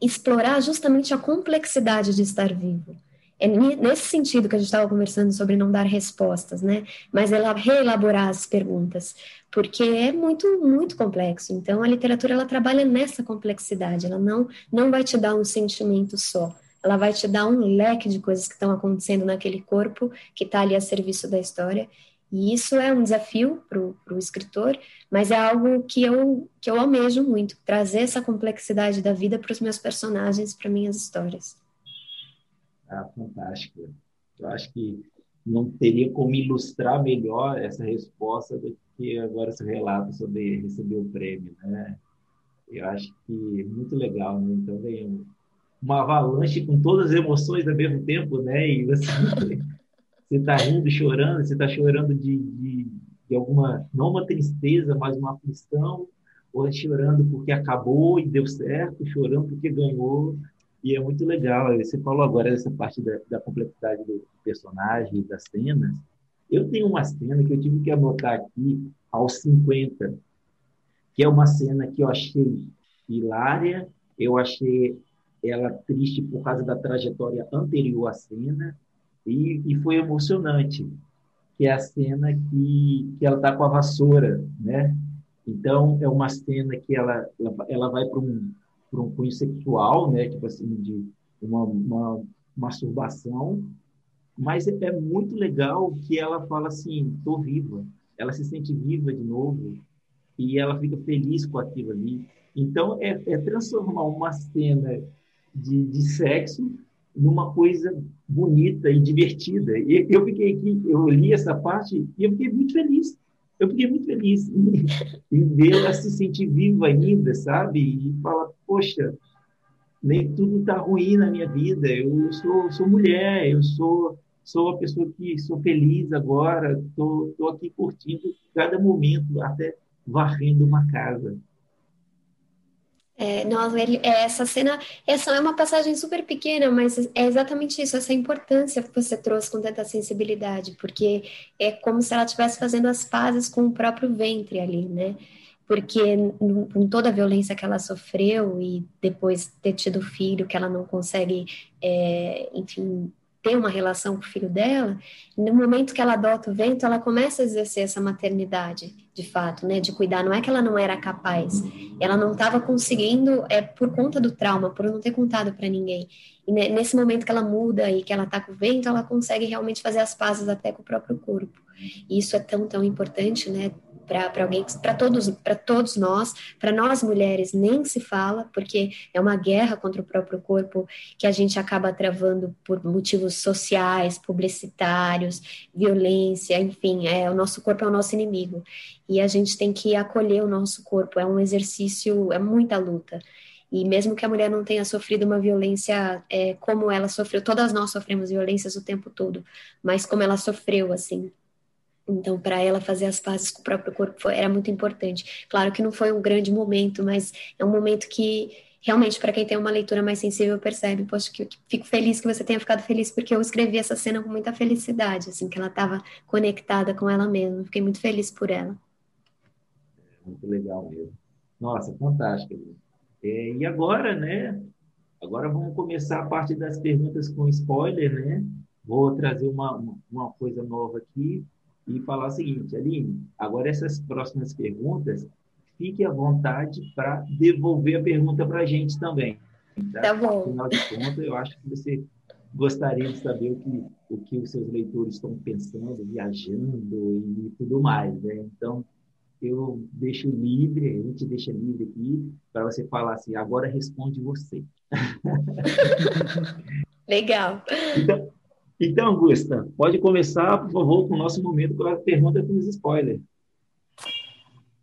explorar justamente a complexidade de estar vivo. É nesse sentido que a gente estava conversando sobre não dar respostas, né? Mas ela reelaborar as perguntas, porque é muito muito complexo. Então a literatura ela trabalha nessa complexidade. Ela não não vai te dar um sentimento só. Ela vai te dar um leque de coisas que estão acontecendo naquele corpo que está ali a serviço da história. E isso é um desafio para o escritor, mas é algo que eu, que eu almejo muito, trazer essa complexidade da vida para os meus personagens, para minhas histórias. Ah, fantástico. Eu acho que não teria como ilustrar melhor essa resposta do que agora esse relato sobre receber o prêmio, né? Eu acho que é muito legal, né? Então vem uma avalanche com todas as emoções ao mesmo tempo, né? E você está rindo, chorando, você está chorando de, de, de, alguma não uma tristeza, mas uma aflição, ou chorando porque acabou e deu certo, chorando porque ganhou. E é muito legal. Você falou agora dessa parte da, da complexidade do personagem, das cenas. Eu tenho uma cena que eu tive que anotar aqui aos 50, que é uma cena que eu achei hilária, eu achei ela triste por causa da trajetória anterior à cena, e, e foi emocionante, que é a cena que, que ela está com a vassoura, né? Então, é uma cena que ela, ela, ela vai para um por um cunho sexual, né? Tipo assim, de uma, uma masturbação. Mas é, é muito legal que ela fala assim, estou viva. Ela se sente viva de novo e ela fica feliz com aquilo ali. Então, é, é transformar uma cena de, de sexo numa coisa bonita e divertida. E eu fiquei aqui, eu li essa parte e eu fiquei muito feliz eu fiquei muito feliz em, em vê-la se sentir viva ainda, sabe? E falar, poxa, nem tudo está ruim na minha vida. Eu sou, sou mulher, eu sou sou a pessoa que sou feliz agora, estou aqui curtindo cada momento, até varrendo uma casa. É, nossa, ele, é, essa cena, essa é uma passagem super pequena, mas é exatamente isso, essa importância que você trouxe com tanta sensibilidade, porque é como se ela estivesse fazendo as pazes com o próprio ventre ali, né? Porque com toda a violência que ela sofreu e depois ter tido filho, que ela não consegue, é, enfim, ter uma relação com o filho dela, no momento que ela adota o vento, ela começa a exercer essa maternidade, de fato, né, de cuidar. Não é que ela não era capaz, ela não estava conseguindo, é por conta do trauma, por não ter contado para ninguém. E nesse momento que ela muda e que ela está com o vento, ela consegue realmente fazer as pazes até com o próprio corpo. E isso é tão, tão importante, né? Para alguém, para todos, para todos nós, para nós mulheres nem se fala, porque é uma guerra contra o próprio corpo que a gente acaba travando por motivos sociais, publicitários, violência, enfim, é o nosso corpo é o nosso inimigo e a gente tem que acolher o nosso corpo. É um exercício, é muita luta. E mesmo que a mulher não tenha sofrido uma violência é, como ela sofreu, todas nós sofremos violências o tempo todo, mas como ela sofreu, assim, então, para ela fazer as pazes com o próprio corpo foi, era muito importante. Claro que não foi um grande momento, mas é um momento que realmente, para quem tem uma leitura mais sensível, percebe. Poxa, que, que, fico feliz que você tenha ficado feliz, porque eu escrevi essa cena com muita felicidade, assim, que ela estava conectada com ela mesma. Fiquei muito feliz por ela. É, muito legal mesmo. Nossa, fantástico. É, e agora, né? Agora vamos começar a parte das perguntas com spoiler, né? Vou trazer uma, uma, uma coisa nova aqui e falar o seguinte, Aline, agora essas próximas perguntas, fique à vontade para devolver a pergunta para a gente também. Tá? tá bom. Afinal de contas, eu acho que você gostaria de saber o que, o que os seus leitores estão pensando, viajando e tudo mais. Né? Então, eu deixo livre, a gente deixa livre aqui para você falar assim, agora responde você. Legal. Então, então, Augusta, pode começar, por favor, com o nosso momento com a pergunta com os spoilers.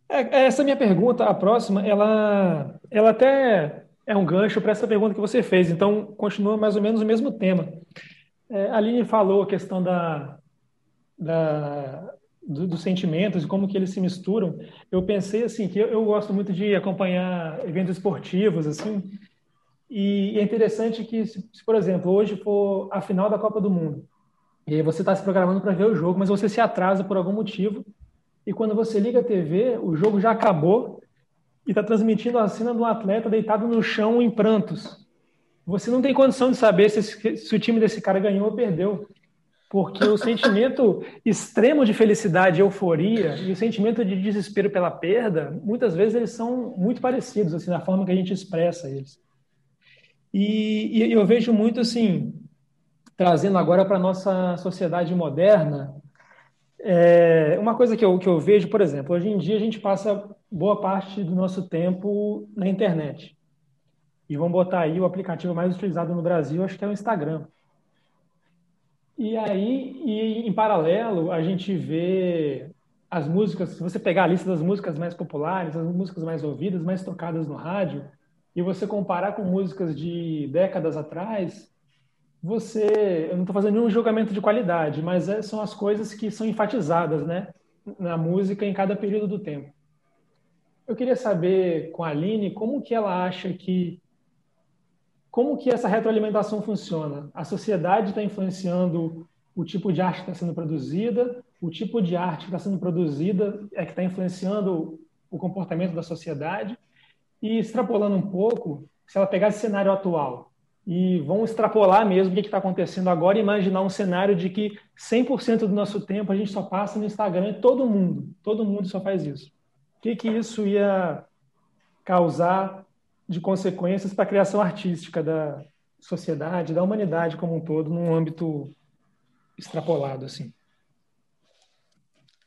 É, essa minha pergunta, a próxima, ela, ela até é um gancho para essa pergunta que você fez, então continua mais ou menos o mesmo tema. É, a Aline falou a questão da, da, do, dos sentimentos e como que eles se misturam. Eu pensei assim que eu, eu gosto muito de acompanhar eventos esportivos assim E é interessante que, se, por exemplo, hoje for a final da Copa do Mundo, e você está se programando para ver o jogo, mas você se atrasa por algum motivo, e quando você liga a TV, o jogo já acabou e está transmitindo a cena de um atleta deitado no chão em prantos. Você não tem condição de saber se, se o time desse cara ganhou ou perdeu. Porque o sentimento extremo de felicidade, euforia e o sentimento de desespero pela perda, muitas vezes eles são muito parecidos, assim, na forma que a gente expressa eles. E, e eu vejo muito assim, trazendo agora para a nossa sociedade moderna, é, uma coisa que eu, que eu vejo, por exemplo, hoje em dia a gente passa boa parte do nosso tempo na internet. E vamos botar aí o aplicativo mais utilizado no Brasil, acho que é o Instagram. E aí, e em paralelo, a gente vê as músicas, se você pegar a lista das músicas mais populares, as músicas mais ouvidas, mais tocadas no rádio, e você comparar com músicas de décadas atrás, você, eu não estou fazendo nenhum julgamento de qualidade, mas é, são as coisas que são enfatizadas, né, na música em cada período do tempo. Eu queria saber com a Aline como que ela acha que como que essa retroalimentação funciona? A sociedade está influenciando o tipo de arte que está sendo produzida, o tipo de arte que está sendo produzida é que está influenciando o comportamento da sociedade, e extrapolando um pouco, se ela pegar esse cenário atual e vamos extrapolar mesmo o que está acontecendo agora e imaginar um cenário de que 100% do nosso tempo a gente só passa no Instagram, todo mundo, todo mundo só faz isso. O que, que isso ia causar de consequências para a criação artística da sociedade, da humanidade como um todo, num âmbito extrapolado, assim?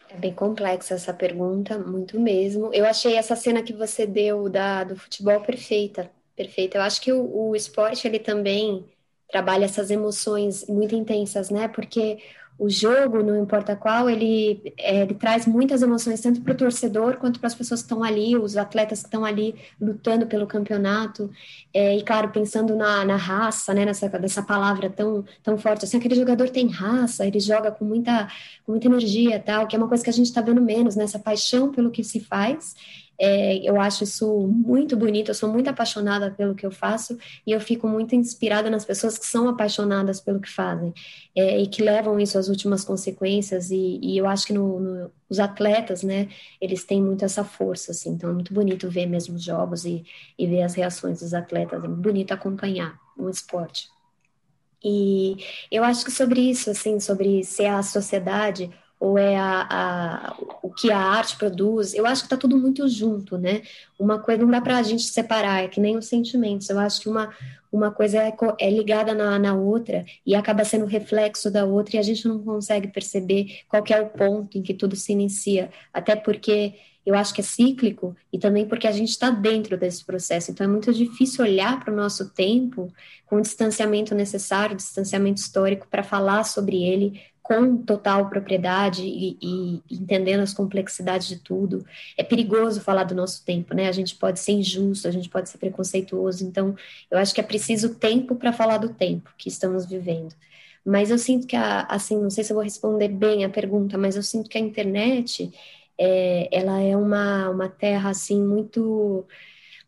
É bem complexa essa pergunta, muito mesmo. Eu achei essa cena que você deu da, do futebol perfeita, perfeita. Eu acho que o, o esporte ele também trabalha essas emoções muito intensas, né? Porque o jogo, não importa qual, ele, é, ele traz muitas emoções, tanto para o torcedor quanto para as pessoas que estão ali, os atletas que estão ali lutando pelo campeonato. É, e, claro, pensando na, na raça, né, nessa dessa palavra tão, tão forte, assim, aquele jogador tem raça, ele joga com muita, com muita energia, tal, que é uma coisa que a gente está vendo menos, né, essa paixão pelo que se faz. É, eu acho isso muito bonito, eu sou muito apaixonada pelo que eu faço e eu fico muito inspirada nas pessoas que são apaixonadas pelo que fazem é, e que levam isso às últimas consequências e, e eu acho que no, no, os atletas, né, eles têm muito essa força, assim, então é muito bonito ver mesmo os jogos e, e ver as reações dos atletas, é bonito acompanhar um esporte. E eu acho que sobre isso, assim, sobre ser a sociedade ou é a, a, o que a arte produz, eu acho que está tudo muito junto, né? Uma coisa não dá para a gente separar, é que nem os sentimentos. Eu acho que uma, uma coisa é, é ligada na, na outra e acaba sendo reflexo da outra e a gente não consegue perceber qual é o ponto em que tudo se inicia, até porque eu acho que é cíclico e também porque a gente está dentro desse processo. Então é muito difícil olhar para o nosso tempo com o distanciamento necessário, distanciamento histórico, para falar sobre ele com total propriedade e, e, entendendo as complexidades de tudo. É perigoso falar do nosso tempo, né? A gente pode ser injusto, a gente pode ser preconceituoso. Então, eu acho que é preciso tempo para falar do tempo que estamos vivendo. Mas eu sinto que, a, assim, não sei se eu vou responder bem a pergunta, mas eu sinto que a internet, é, ela é uma, uma terra, assim, muito,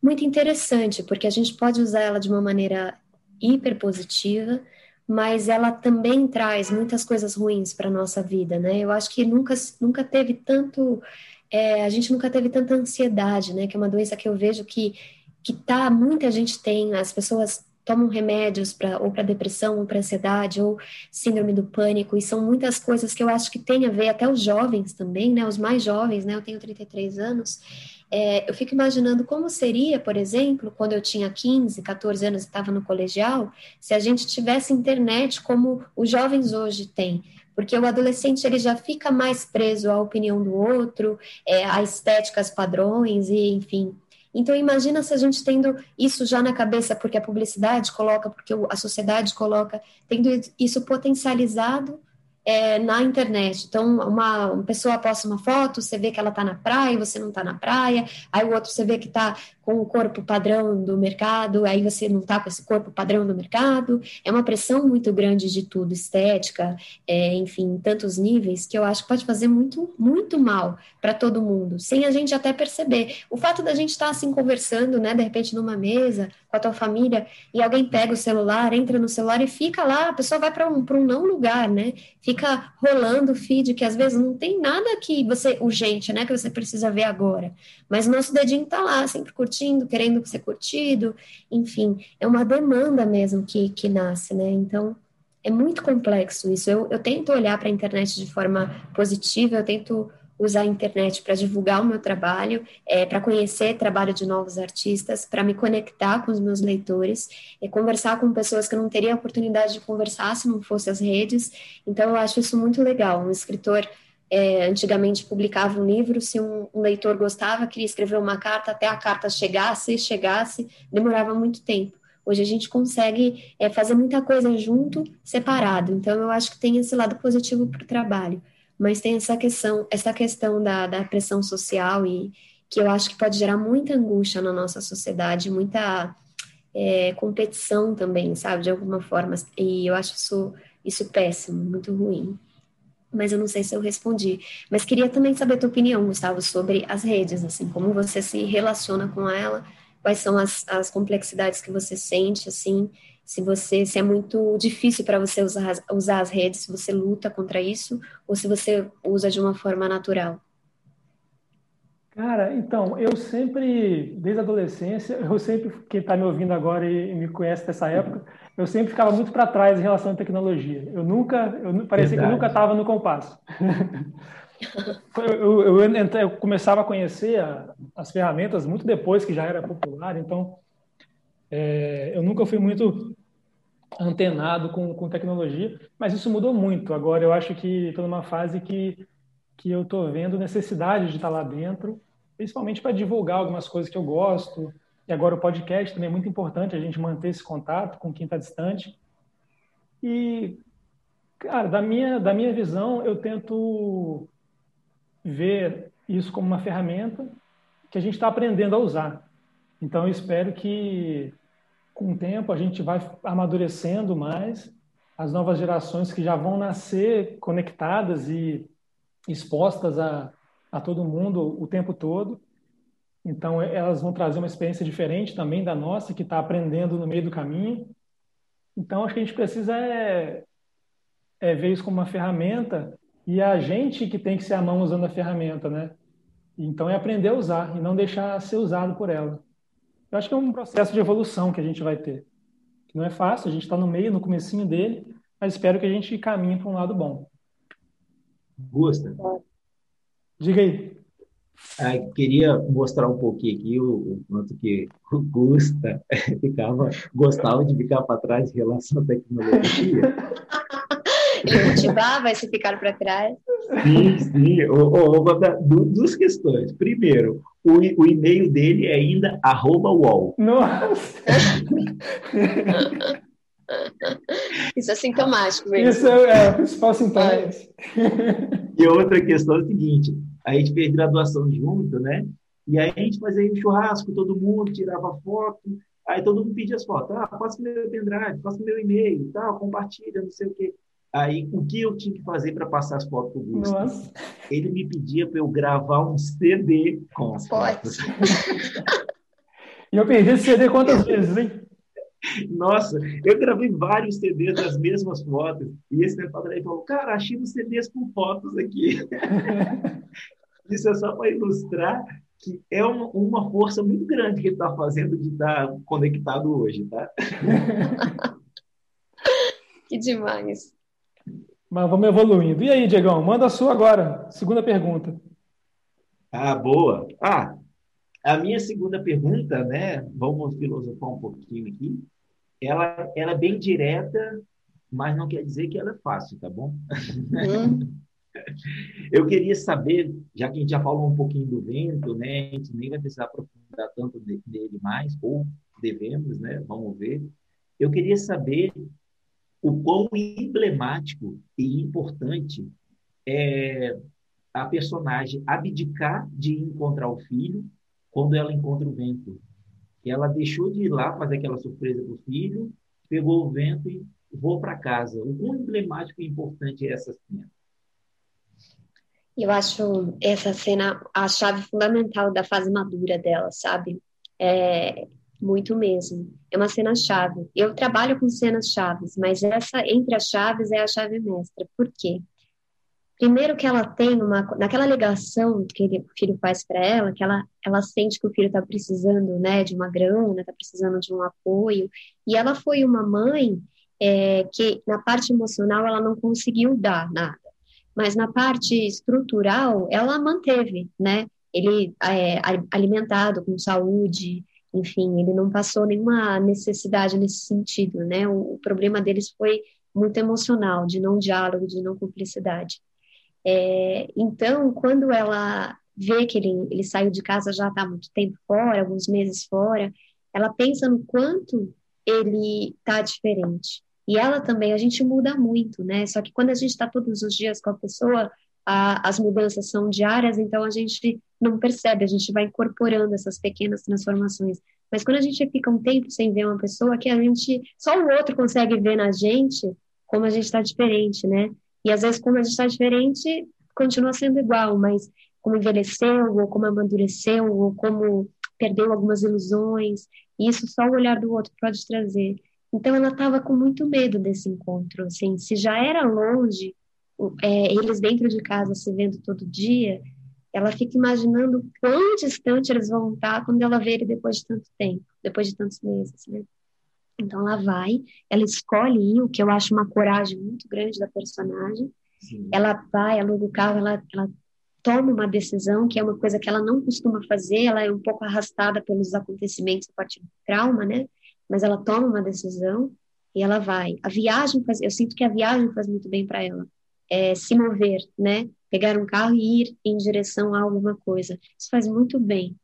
muito interessante, porque a gente pode usar ela de uma maneira hiper positiva, mas ela também traz muitas coisas ruins para a nossa vida, né? Eu acho que nunca, nunca teve tanto, é, a gente nunca teve tanta ansiedade, né? Que é uma doença que eu vejo que, que tá, muita gente tem, as pessoas tomam remédios para ou para depressão, ou para ansiedade, ou síndrome do pânico, e são muitas coisas que eu acho que tem a ver, até os jovens também, né? Os mais jovens, né? Eu tenho 33 anos, é, eu fico imaginando como seria, por exemplo, quando eu tinha 15, 14 anos e estava no colegial, se a gente tivesse internet como os jovens hoje têm. Porque o adolescente ele já fica mais preso à opinião do outro, é, a estéticas, padrões e enfim. Então imagina se a gente tendo isso já na cabeça, porque a publicidade coloca, porque a sociedade coloca, tendo isso potencializado é, na internet. Então, uma, uma, pessoa posta uma foto, você vê que ela está na praia, você não está na praia, aí o outro você vê que está com o corpo padrão do mercado, aí você não está com esse corpo padrão do mercado. É uma pressão muito grande de tudo, estética, é, enfim, tantos níveis, que eu acho que pode fazer muito, muito mal para todo mundo, sem a gente até perceber. O fato da gente estar tá, assim conversando, né, de repente numa mesa com a tua família, e alguém pega o celular, entra no celular e fica lá, a pessoa vai para um, um não lugar, né? Fica rolando o feed, que às vezes não tem nada que você, urgente, né, que você precisa ver agora. Mas o nosso dedinho está lá, sempre curtindo, querendo ser curtido, enfim, é uma demanda mesmo que, que nasce, né? Então, é muito complexo isso. Eu, eu tento olhar para a internet de forma positiva, eu tento usar a internet para divulgar o meu trabalho, é, para conhecer trabalho de novos artistas, para me conectar com os meus leitores, e conversar com pessoas que eu não teria a oportunidade de conversar se não fosse as redes. Então, eu acho isso muito legal. Um escritor é, antigamente publicava um livro, se um, um, leitor gostava, queria escrever uma carta, até a carta chegasse, chegasse, demorava muito tempo. Hoje a gente consegue é, fazer muita coisa junto, separado. Então, eu acho que tem esse lado positivo para o trabalho mas tem essa questão, essa questão da, da pressão social e que eu acho que pode gerar muita angústia na nossa sociedade, muita é, competição também, sabe, de alguma forma. E eu acho isso, isso péssimo, muito ruim. Mas eu não sei se eu respondi. Mas queria também saber a tua opinião, Gustavo, sobre as redes, assim, como você se relaciona com ela, quais são as, as complexidades que você sente, assim, se você se é muito difícil para você usar, usar as redes, se você luta contra isso ou se você usa de uma forma natural. Cara, então, eu sempre, desde a adolescência, eu sempre, quem está me ouvindo agora e me conhece dessa época, eu sempre ficava muito para trás em relação à tecnologia. Eu nunca, eu parecia Verdade. que eu nunca estava no compasso. eu, eu, eu, começava a conhecer a, as ferramentas muito depois que já era popular, então é, eu nunca fui muito antenado com, com tecnologia, mas isso mudou muito. Agora eu acho que estou numa fase que, que eu estou vendo necessidade de estar lá dentro, principalmente para divulgar algumas coisas que eu gosto. E agora o podcast também é muito importante a gente manter esse contato com quem está distante. E, cara, da minha, da minha visão, eu tento ver isso como uma ferramenta que a gente está aprendendo a usar. Então, eu espero que com o tempo a gente vai amadurecendo mais, as novas gerações que já vão nascer conectadas e expostas a, a todo mundo o tempo todo. Então, elas vão trazer uma experiência diferente também da nossa, que está aprendendo no meio do caminho. Então, acho que a gente precisa é, é ver isso como uma ferramenta e é a gente que tem que ser a mão usando a ferramenta, né? Então, é aprender a usar e não deixar ser usado por ela. Eu acho que é um processo de evolução que a gente vai ter. Não é fácil, a gente está no meio, no comecinho dele, mas espero que a gente caminhe para um lado bom. Gusta. Diga aí. Ah, queria mostrar um pouquinho aqui o, o quanto que o Gusta ficava, gostava de ficar para trás em relação à tecnologia. Ele motivava esse ficar para trás. Sim, sim. Ô, duas questões. Primeiro, o, o e-mail dele é ainda arroba wall. Nossa! Isso é sintomático mesmo. Isso é, é o principal sintoma. É. E outra questão é o seguinte, a gente fez graduação junto, né? E aí a gente fazia um churrasco, todo mundo tirava foto, aí todo mundo pedia as fotos. Ah, passa meu pendrive, passa meu e-mail, tal, compartilha, não sei o quê. Aí, o que eu tinha que fazer para passar as fotos para o Gusto? Ele me pedia para eu gravar um CD com as fotos. e eu perdi esse CD quantas vezes, hein? Nossa, eu gravei vários CDs das mesmas fotos. E esse deputado aí falou: Cara, achei uns CDs com fotos aqui. Isso é só para ilustrar que é uma, uma força muito grande que ele está fazendo de estar tá conectado hoje, tá? que demais. Mas vamos evoluindo. E aí, Diegão, manda a sua agora. Segunda pergunta. Ah, boa. Ah, a minha segunda pergunta, né? Vamos filosofar um pouquinho aqui. Ela, ela é bem direta, mas não quer dizer que ela é fácil, tá bom? Hum. Eu queria saber, já que a gente já falou um pouquinho do vento, né? A gente nem vai precisar aprofundar tanto dele mais, ou devemos, né? Vamos ver. Eu queria saber o quão emblemático e importante é a personagem abdicar de encontrar o filho quando ela encontra o vento. que ela deixou de ir lá fazer aquela surpresa para o filho, pegou o vento e vou para casa. O quão emblemático e importante é essa cena? Eu acho essa cena a chave fundamental da fase madura dela, sabe? É, muito mesmo. É uma cena chave. Eu trabalho com cenas chaves, mas essa entre as chaves é a chave mestra. Por quê? Primeiro que ela tem uma naquela ligação que o filho faz para ela, que ela ela sente que o filho está precisando, né, de uma grana, está precisando de um apoio, e ela foi uma mãe é, que na parte emocional ela não conseguiu dar nada, mas na parte estrutural ela manteve, né? Ele é alimentado com saúde, enfim, ele não passou nenhuma necessidade nesse sentido, né? O, o problema deles foi muito emocional, de não diálogo, de não cumplicidade. É, então, quando ela vê que ele, ele saiu de casa já está muito tempo fora, alguns meses fora, ela pensa no quanto ele está diferente. E ela também, a gente muda muito, né? Só que quando a gente está todos os dias com a pessoa, a, as mudanças são diárias, então a gente não percebe, a gente vai incorporando essas pequenas transformações. Mas quando a gente fica um tempo sem ver uma pessoa, que a gente, só o outro consegue ver na gente como a gente está diferente, né? E às vezes, como a gente está diferente, continua sendo igual, mas como envelheceu, ou como amadureceu, ou como perdeu algumas ilusões, isso só o olhar do outro pode trazer. Então, ela estava com muito medo desse encontro, assim, se já era longe, é, eles dentro de casa se vendo todo dia, ela fica imaginando quão distante eles vão estar quando ela vê ele depois de tanto tempo, depois de tantos meses, né? Então ela vai, ela escolhe ir, o que eu acho uma coragem muito grande da personagem. Sim. Ela vai, aluga o carro, ela, ela toma uma decisão, que é uma coisa que ela não costuma fazer, ela é um pouco arrastada pelos acontecimentos a partir do trauma, né? Mas ela toma uma decisão e ela vai. A viagem faz, eu sinto que a viagem faz muito bem para ela é, se mover, né? Pegar um carro e ir em direção a alguma coisa. Isso faz muito bem.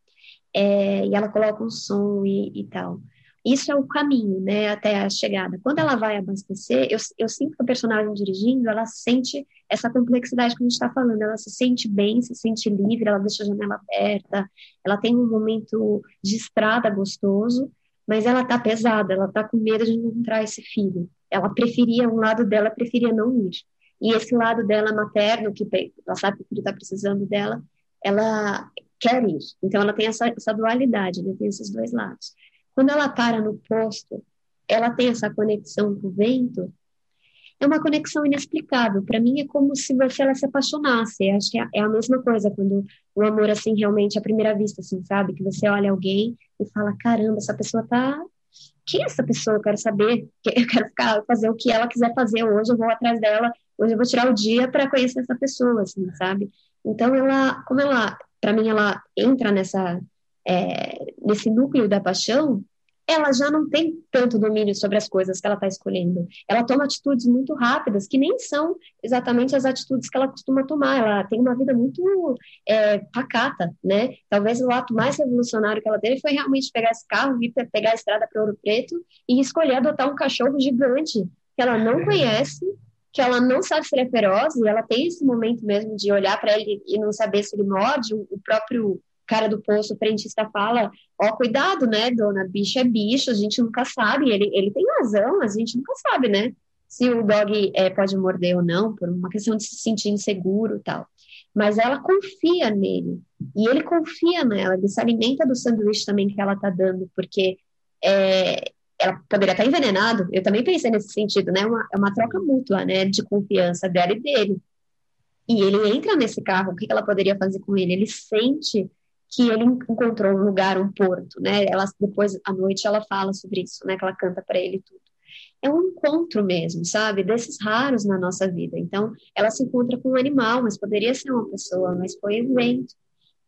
É, e ela coloca um som e, e, tal. Isso é o caminho, né, até a chegada. Quando ela vai abastecer, eu, eu sinto que a personagem dirigindo, ela sente essa complexidade que a gente está falando. Ela se sente bem, se sente livre, ela deixa a janela aberta, ela tem um momento de estrada gostoso, mas ela tá pesada, ela tá com medo de encontrar esse filho. Ela preferia, um lado dela preferia não ir. E esse lado dela materno, que ela sabe que o filho está precisando dela, ela quer isso. Então, ela tem essa, essa dualidade, né? tem esses dois lados. Quando ela para no posto, ela tem essa conexão com o vento, é uma conexão inexplicável. Para mim, é como se você ela se apaixonasse. Acho que é, é a mesma coisa quando o amor, assim, realmente, à primeira vista, assim, sabe? Que você olha alguém e fala: caramba, essa pessoa tá quem é essa pessoa? Eu quero saber, eu quero ficar, fazer o que ela quiser fazer hoje, eu vou atrás dela, hoje eu vou tirar o dia para conhecer essa pessoa, assim, sabe? Então, ela, como ela, para mim, ela entra nessa, é, nesse núcleo da paixão, ela já não tem tanto domínio sobre as coisas que ela está escolhendo. Ela toma atitudes muito rápidas, que nem são exatamente as atitudes que ela costuma tomar. Ela tem uma vida muito é, pacata, né? Talvez o ato mais revolucionário que ela teve foi realmente pegar esse carro, ir pegar a estrada para Ouro Preto e escolher adotar um cachorro gigante que ela não conhece, que ela não sabe se ele é feroz, e ela tem esse momento mesmo de olhar para ele e não saber se ele morde, o próprio cara do posto, o frentista fala, ó, oh, cuidado, né, dona, bicho é bicho, a gente nunca sabe, ele, ele tem razão, a gente nunca sabe, né, se o dog é, pode morder ou não, por uma questão de se sentir inseguro tal. Mas ela confia nele, e ele confia nela, ele se alimenta do sanduíche também que ela tá dando, porque é, ela poderia estar envenenado, eu também pensei nesse sentido, né, uma, é uma troca mútua, né, de confiança dela e dele. E ele entra nesse carro, o que ela poderia fazer com ele? Ele sente que ele encontrou um lugar, um porto, né? Ela depois à noite ela fala sobre isso, né? Que ela canta para ele tudo. É um encontro mesmo, sabe? Desses raros na nossa vida. Então, ela se encontra com um animal, mas poderia ser uma pessoa, mas foi evento.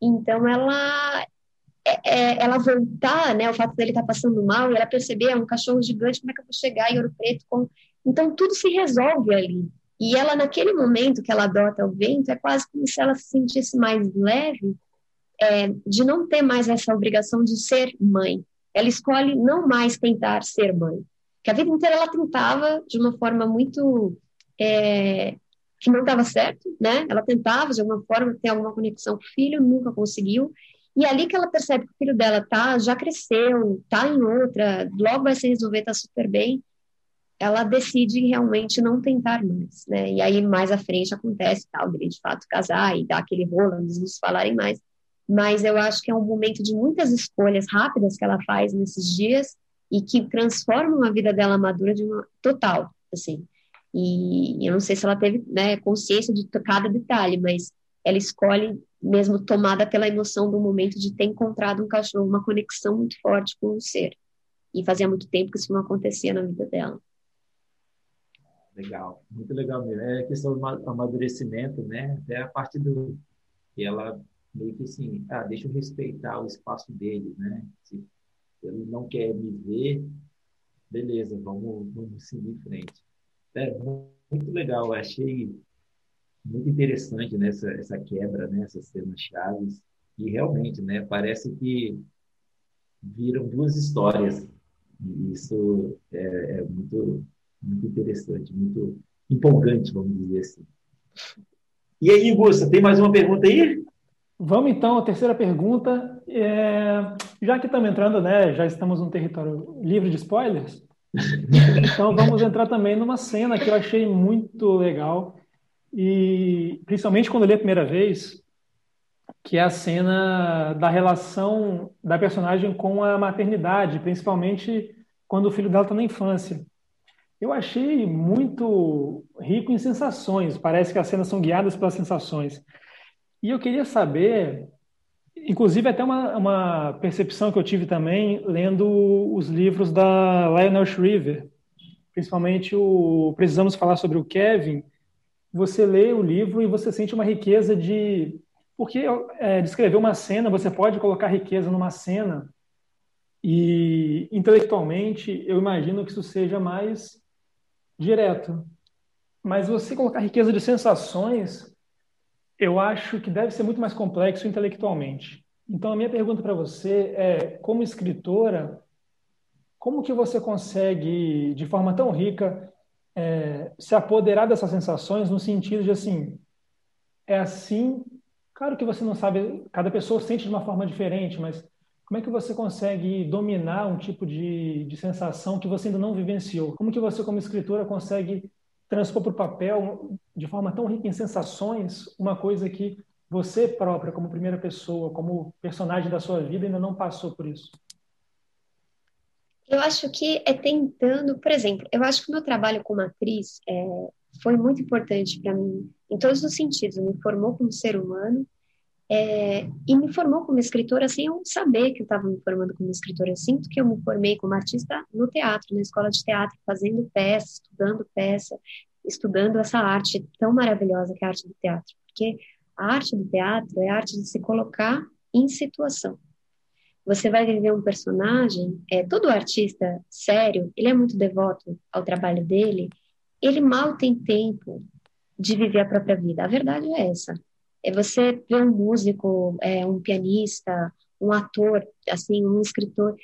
Então, ela é, é, ela voltar, né? O fato dele estar tá passando mal e ela perceber, é um cachorro gigante, como é que eu vou chegar em Ouro Preto? Com... Então, tudo se resolve ali. E ela, naquele momento que ela adota o vento, é quase como se ela se sentisse mais leve é, de não ter mais essa obrigação de ser mãe. Ela escolhe não mais tentar ser mãe. Que a vida inteira ela tentava de uma forma muito é, que não estava certo, né? Ela tentava de alguma forma ter alguma conexão com o filho, nunca conseguiu. E é ali que ela percebe que o filho dela tá, já cresceu, tá em outra, logo vai se resolver, tá super bem, ela decide realmente não tentar mais, né? E aí mais à frente acontece tal, ele de fato casar e dar aquele rolo, eles não se falarem mais. Mas eu acho que é um momento de muitas escolhas rápidas que ela faz nesses dias e que transformam a vida dela madura de uma total, assim. E eu não sei se ela teve né, consciência de cada detalhe, mas ela escolhe mesmo tomada pela emoção do momento de ter encontrado um cachorro, uma conexão muito forte com o ser. E fazia muito tempo que isso não acontecia na vida dela. Legal, muito legal mesmo. É questão do amadurecimento, né? Até a parte do que ela meio que assim, ah, deixa eu respeitar o espaço dele, né? Se ele não quer me ver, beleza, vamos, vamos seguir em frente. É muito legal, achei muito interessante né, essa quebra, né? Essas cenas chaves e realmente, né? Parece que viram duas histórias. E isso é, é muito muito interessante, muito empolgante, vamos dizer assim. E aí, Gusta, tem mais uma pergunta aí? Vamos então à terceira pergunta. É, já que estamos entrando, né, já estamos num território livre de spoilers, então vamos entrar também numa cena que eu achei muito legal e principalmente quando eu li a primeira vez, que é a cena da relação da personagem com a maternidade, principalmente quando o filho dela está na infância. Eu achei muito rico em sensações. Parece que as cenas são guiadas pelas sensações. E eu queria saber, inclusive até uma, uma percepção que eu tive também lendo os livros da Lionel Shriver, principalmente o Precisamos Falar sobre o Kevin. Você lê o livro e você sente uma riqueza de. Porque é, descrever uma cena, você pode colocar riqueza numa cena e intelectualmente eu imagino que isso seja mais direto. Mas você colocar riqueza de sensações, eu acho que deve ser muito mais complexo intelectualmente. Então, a minha pergunta para você é, como escritora, como que você consegue, de forma tão rica, é, se apoderar dessas sensações no sentido de, assim, é assim, claro que você não sabe, cada pessoa sente de uma forma diferente, mas como é que você consegue dominar um tipo de, de sensação que você ainda não vivenciou? Como que você, como escritora, consegue transpor para o papel, de forma tão rica em sensações, uma coisa que você própria, como primeira pessoa, como personagem da sua vida, ainda não passou por isso? Eu acho que é tentando, por exemplo, eu acho que o meu trabalho como atriz é, foi muito importante para mim, em todos os sentidos. Me formou como ser humano, é, e me formou como escritora sem eu saber que eu estava me formando como escritora. Eu sinto que eu me formei como artista no teatro, na escola de teatro, fazendo peça, estudando peça, estudando essa arte tão maravilhosa que é a arte do teatro. Porque a arte do teatro é a arte de se colocar em situação. Você vai viver um personagem, é, todo artista sério, ele é muito devoto ao trabalho dele, ele mal tem tempo de viver a própria vida. A verdade é essa você ver um músico, é, um pianista, um ator, assim, um escritor,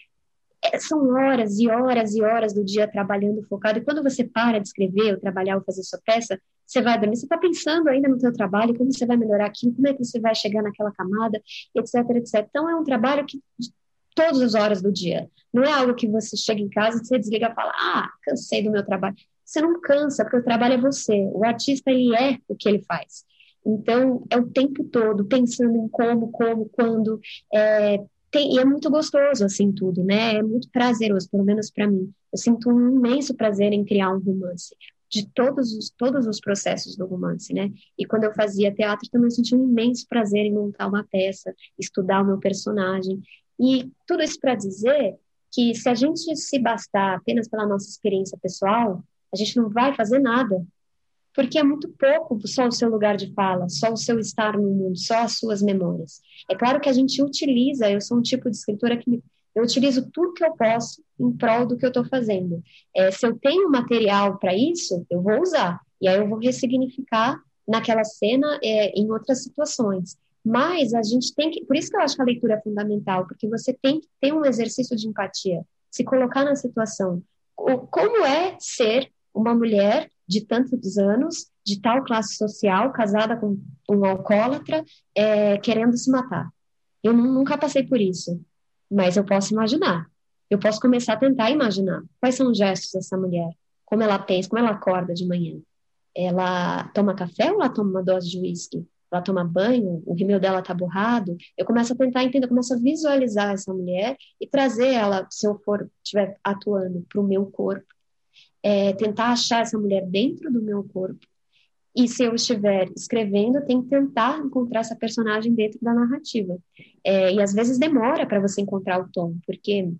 é, são horas e horas e horas do dia trabalhando focado. E quando você para de escrever, ou trabalhar, ou fazer sua peça, você vai dormir, você está pensando ainda no seu trabalho, como você vai melhorar aquilo, como é que você vai chegar naquela camada, etc, etc. Então, é um trabalho que todas as horas do dia. Não é algo que você chega em casa, você desliga e fala, ah, cansei do meu trabalho. Você não cansa, porque o trabalho é você. O artista, ele é o que ele faz. Então, é o tempo todo pensando em como, como, quando. É, tem, e é muito gostoso, assim, tudo, né? É muito prazeroso, pelo menos para mim. Eu sinto um imenso prazer em criar um romance, de todos os, todos os processos do romance, né? E quando eu fazia teatro, também senti um imenso prazer em montar uma peça, estudar o meu personagem. E tudo isso para dizer que se a gente se bastar apenas pela nossa experiência pessoal, a gente não vai fazer nada, porque é muito pouco só o seu lugar de fala, só o seu estar no mundo, só as suas memórias. É claro que a gente utiliza, eu sou um tipo de escritora que eu utilizo tudo que eu posso em prol do que eu estou fazendo. É, se eu tenho material para isso, eu vou usar, e aí eu vou ressignificar naquela cena é, em outras situações. Mas a gente tem que, por isso que eu acho que a leitura é fundamental, porque você tem que ter um exercício de empatia, se colocar na situação. Como é ser uma mulher de tantos anos, de tal classe social, casada com um alcoólatra, é, querendo se matar. Eu nunca passei por isso, mas eu posso imaginar. Eu posso começar a tentar imaginar quais são os gestos dessa mulher, como ela pensa, como ela acorda de manhã. Ela toma café ou ela toma uma dose de uísque? Ela toma banho, o rímel dela tá borrado. Eu começo a tentar entender, eu começo a visualizar essa mulher e trazer ela, se eu for estiver atuando para o meu corpo, é, tentar achar essa mulher dentro do meu corpo e se eu estiver escrevendo, eu tenho que tentar encontrar essa personagem dentro da narrativa. É, e às vezes demora para você encontrar o tom, porque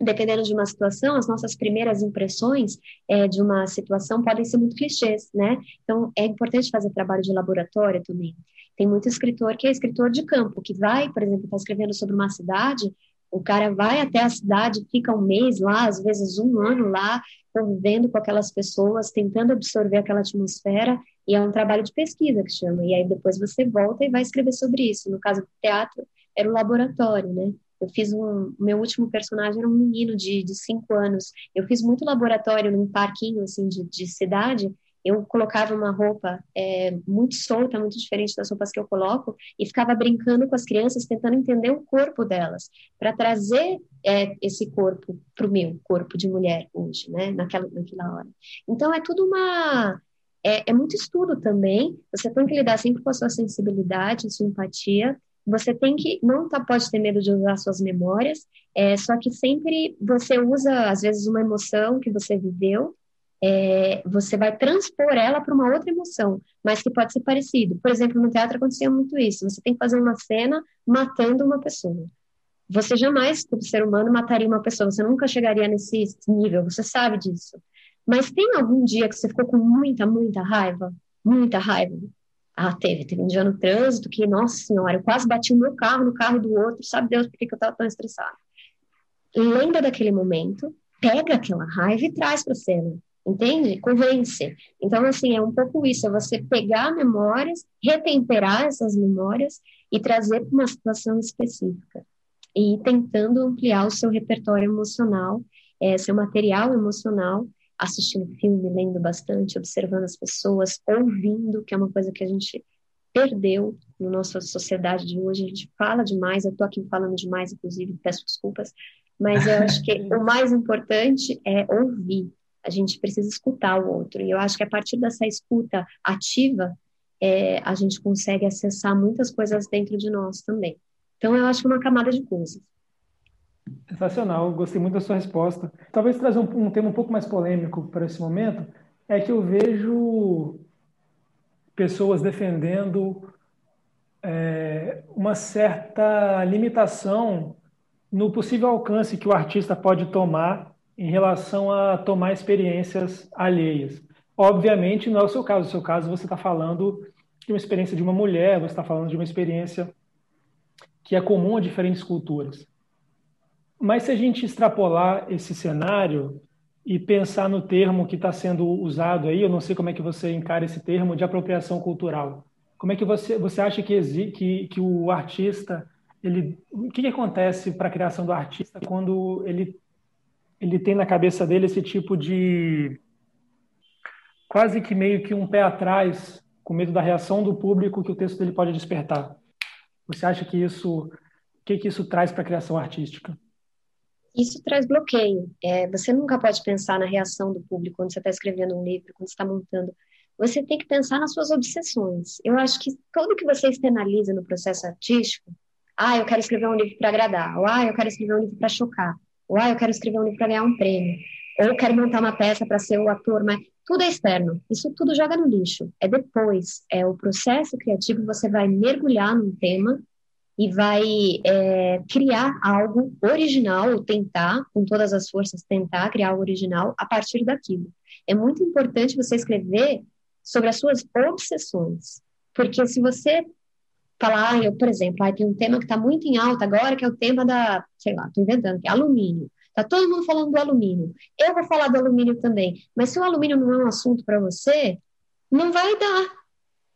dependendo de uma situação, as nossas primeiras impressões é, de uma situação podem ser muito clichês, né? Então é importante fazer trabalho de laboratório também. Tem muito escritor que é escritor de campo, que vai, por exemplo, está escrevendo sobre uma cidade, o cara vai até a cidade, fica um mês lá, às vezes um ano lá, convivendo com aquelas pessoas, tentando absorver aquela atmosfera, e é um trabalho de pesquisa que chama. E aí depois você volta e vai escrever sobre isso. No caso do teatro, era o laboratório, né? Eu fiz um. Meu último personagem era um menino de, de cinco anos. Eu fiz muito laboratório num parquinho, assim, de, de cidade, eu colocava uma roupa é, muito solta, muito diferente das roupas que eu coloco, e ficava brincando com as crianças, tentando entender o corpo delas, para trazer é, esse corpo para o meu corpo de mulher hoje, né, naquela, naquela hora. Então, é tudo uma. É, é muito estudo também, você tem que lidar sempre com a sua sensibilidade, sua empatia, você tem que não tá, pode ter medo de usar suas memórias, é, só que sempre você usa às vezes uma emoção que você viveu é, você vai transpor ela para uma outra emoção, mas que pode ser parecido. Por exemplo, no teatro acontecia muito isso. Você tem que fazer uma cena matando uma pessoa. Você jamais, como ser humano, mataria uma pessoa. Você nunca chegaria nesse nível. Você sabe disso. Mas tem algum dia que você ficou com muita, muita raiva? Muita raiva? Ah, teve. Teve um dia no trânsito que, nossa senhora, eu quase bati o meu carro no carro do outro. Sabe Deus por que eu estava tão estressada? Lembra daquele momento, pega aquela raiva e traz para a cena entende? Convence. Então, assim, é um pouco isso, é você pegar memórias, retemperar essas memórias e trazer para uma situação específica. E tentando ampliar o seu repertório emocional, é, seu material emocional, assistindo filme, lendo bastante, observando as pessoas, ouvindo, que é uma coisa que a gente perdeu na nossa sociedade de hoje. A gente fala demais, eu estou aqui falando demais, inclusive, peço desculpas, mas eu acho que o mais importante é ouvir, a gente precisa escutar o outro. E eu acho que a partir dessa escuta ativa, é, a gente consegue acessar muitas coisas dentro de nós também. Então, eu acho que é uma camada de coisas. Sensacional, gostei muito da sua resposta. Talvez trazer um, um tema um pouco mais polêmico para esse momento é que eu vejo pessoas defendendo é, uma certa limitação no possível alcance que o artista pode tomar em relação a tomar experiências alheias. Obviamente, não é o seu caso. No seu caso, você está falando de uma experiência de uma mulher, você está falando de uma experiência que é comum a diferentes culturas. Mas se a gente extrapolar esse cenário e pensar no termo que está sendo usado aí, eu não sei como é que você encara esse termo de apropriação cultural. Como é que você, você acha que, que, que o artista, ele, o que, que acontece para a criação do artista quando ele ele tem na cabeça dele esse tipo de quase que meio que um pé atrás, com medo da reação do público que o texto dele pode despertar. Você acha que isso, o que que isso traz para a criação artística? Isso traz bloqueio. É, você nunca pode pensar na reação do público quando você está escrevendo um livro, quando está montando. Você tem que pensar nas suas obsessões. Eu acho que tudo que você externaliza no processo artístico, ah, eu quero escrever um livro para agradar, ou ah, eu quero escrever um livro para chocar, ou ah, eu quero escrever um livro para ganhar um prêmio, ou eu quero montar uma peça para ser o ator, mas tudo é externo. Isso tudo joga no lixo. É depois, é o processo criativo, você vai mergulhar num tema e vai é, criar algo original, ou tentar, com todas as forças, tentar criar algo original a partir daquilo. É muito importante você escrever sobre as suas obsessões, porque se você falar, eu, por exemplo, ah, tem um tema que está muito em alta agora, que é o tema da, sei lá, estou inventando, que é alumínio. Está todo mundo falando do alumínio. Eu vou falar do alumínio também. Mas se o alumínio não é um assunto para você, não vai dar.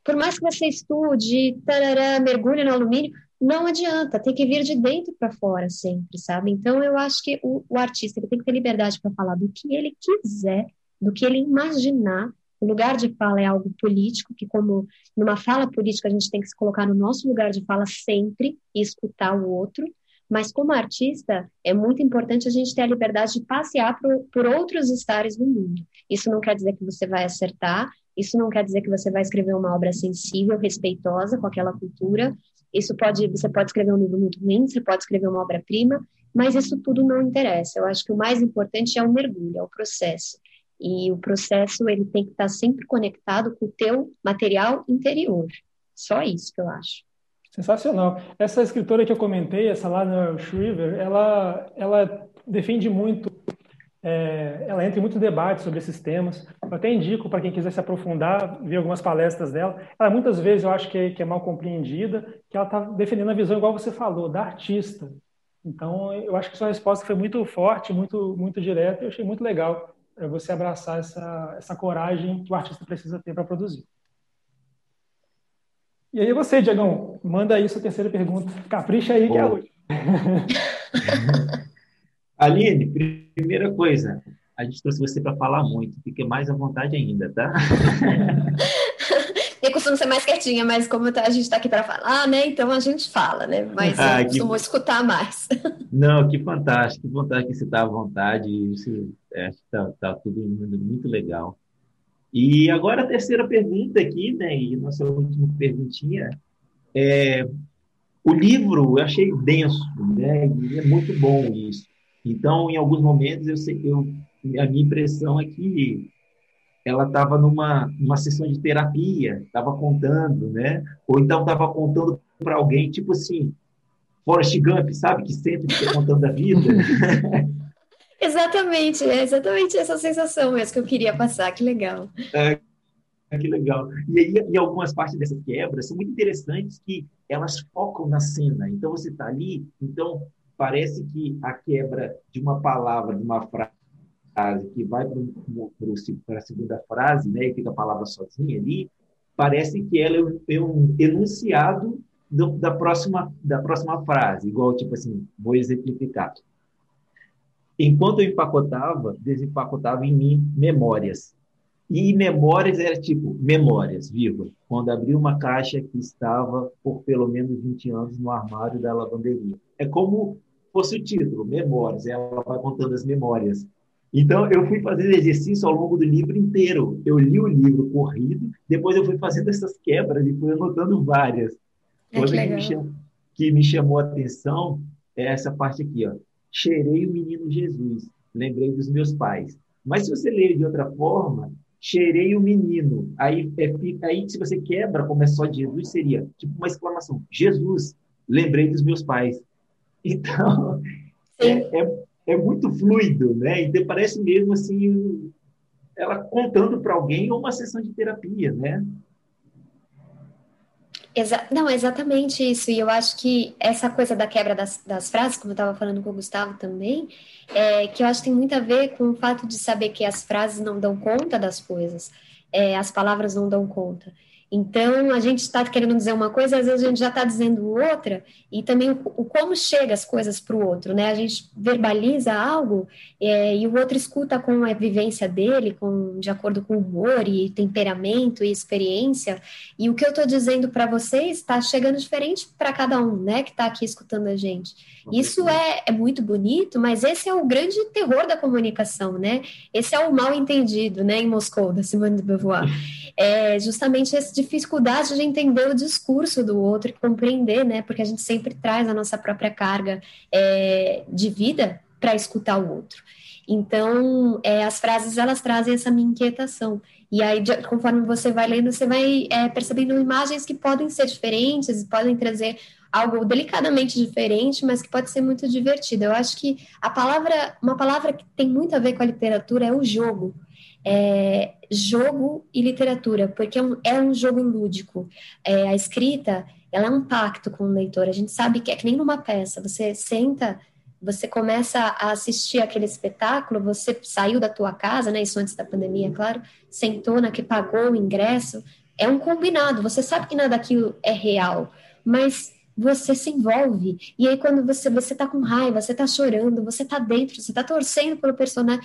Por mais que você estude, tarará, mergulhe no alumínio, não adianta, tem que vir de dentro para fora sempre, sabe? Então eu acho que o, o artista ele tem que ter liberdade para falar do que ele quiser, do que ele imaginar, O lugar de fala é algo político, que como numa fala política a gente tem que se colocar no nosso lugar de fala sempre e escutar o outro, mas como artista é muito importante a gente ter a liberdade de passear por, por outros estares do mundo. Isso não quer dizer que você vai acertar, isso não quer dizer que você vai escrever uma obra sensível, respeitosa com aquela cultura. Isso pode, você pode escrever um livro muito ruim, você pode escrever uma obra-prima, mas isso tudo não interessa. Eu acho que o mais importante é o mergulho, é o processo. E o processo ele tem que estar sempre conectado com o teu material interior. Só isso que eu acho. Sensacional. Essa escritora que eu comentei, essa Lana Shriver, ela, ela defende muito é, ela entra em muitos debates sobre esses temas. Eu até indico para quem quiser se aprofundar, ver algumas palestras dela. Ela muitas vezes eu acho que é, que é mal compreendida, que ela está defendendo a visão igual você falou, da artista. Então, eu acho que sua resposta foi muito forte, muito, muito direta. Eu achei muito legal é, você abraçar essa, essa coragem que o artista precisa ter para produzir. E aí você, Diagão, manda aí sua terceira pergunta. Capricha aí Bom. que é última. Aline, primeira coisa, a gente trouxe você para falar muito, fique mais à vontade ainda, tá? eu costumo ser mais quietinha, mas como tá, a gente está aqui para falar, né? Então a gente fala, né? Mas ah, eu costumo que... escutar mais. Não, que fantástico, que vontade que você está à vontade. Isso, é, tá, tá tudo muito legal. E agora a terceira pergunta aqui, né? E nossa última perguntinha é o livro eu achei denso, né? E é muito bom isso. Então, em alguns momentos, eu, sei, eu a minha impressão é que ela estava numa, numa sessão de terapia, estava contando, né? Ou então estava contando para alguém, tipo assim, Forrest Gump, sabe? Que sempre fica contando a vida. exatamente, é exatamente essa sensação mesmo que eu queria passar, que legal. É, que legal. E aí, e algumas partes dessas quebras são muito interessantes que elas focam na cena. Então, você está ali, então parece que a quebra de uma palavra, de uma frase, que vai para a segunda frase, né, e fica a palavra sozinha ali, parece que ela é um enunciado do, da, próxima, da próxima frase, igual, tipo assim, vou exemplificar. Enquanto eu empacotava, desempacotava em mim memórias. E memórias era tipo, memórias, viva. Quando abri uma caixa que estava por pelo menos 20 anos no armário da lavanderia. É como fosse o título, Memórias, ela vai contando as memórias. Então, eu fui fazendo exercício ao longo do livro inteiro. Eu li o livro corrido, depois eu fui fazendo essas quebras e fui anotando várias. É Coisa que, que, me chamou, que me chamou a atenção é essa parte aqui, ó. Cheirei o menino Jesus, lembrei dos meus pais. Mas se você ler de outra forma, cheirei o menino. Aí, é, aí se você quebra, como é só de Jesus, seria tipo uma exclamação: Jesus, lembrei dos meus pais. Então, é, é, é, muito fluido, né? E parece mesmo assim, ela contando para alguém uma sessão de terapia, né? Exa não, exatamente isso. E eu acho que essa coisa da quebra das, das frases, como eu estava falando com o Gustavo também, é, que eu acho que tem muito a ver com o fato de saber que as frases não dão conta das coisas, é, as palavras não dão conta. Então, a gente está querendo dizer uma coisa, às vezes a gente já está dizendo outra, e também o, o como chega as coisas para o outro, né? A gente verbaliza algo é, e o outro escuta com a vivência dele, com de acordo com humor e temperamento e experiência, e o que eu estou dizendo para vocês está chegando diferente para cada um, né? Que está aqui escutando a gente. Isso é, é muito bonito, mas esse é o grande terror da comunicação, né? Esse é o mal entendido, né? Em Moscou, da Simone de Beauvoir é justamente essa dificuldade de entender o discurso do outro e compreender, né? Porque a gente sempre traz a nossa própria carga é, de vida para escutar o outro. Então, é, as frases elas trazem essa minha inquietação. E aí, de, conforme você vai lendo, você vai é, percebendo imagens que podem ser diferentes, podem trazer algo delicadamente diferente, mas que pode ser muito divertido. Eu acho que a palavra, uma palavra que tem muito a ver com a literatura é o jogo é, jogo e literatura, porque é um, é um jogo lúdico. É, a escrita, ela é um pacto com o leitor. A gente sabe que é que nem numa peça. Você senta, você começa a assistir aquele espetáculo, você saiu da tua casa, né? Isso antes da pandemia, claro. Sentou na que pagou o ingresso. É um combinado. Você sabe que nada daquilo é real, mas você se envolve. E aí, quando você você tá com raiva, você tá chorando, você tá dentro, você tá torcendo pelo personagem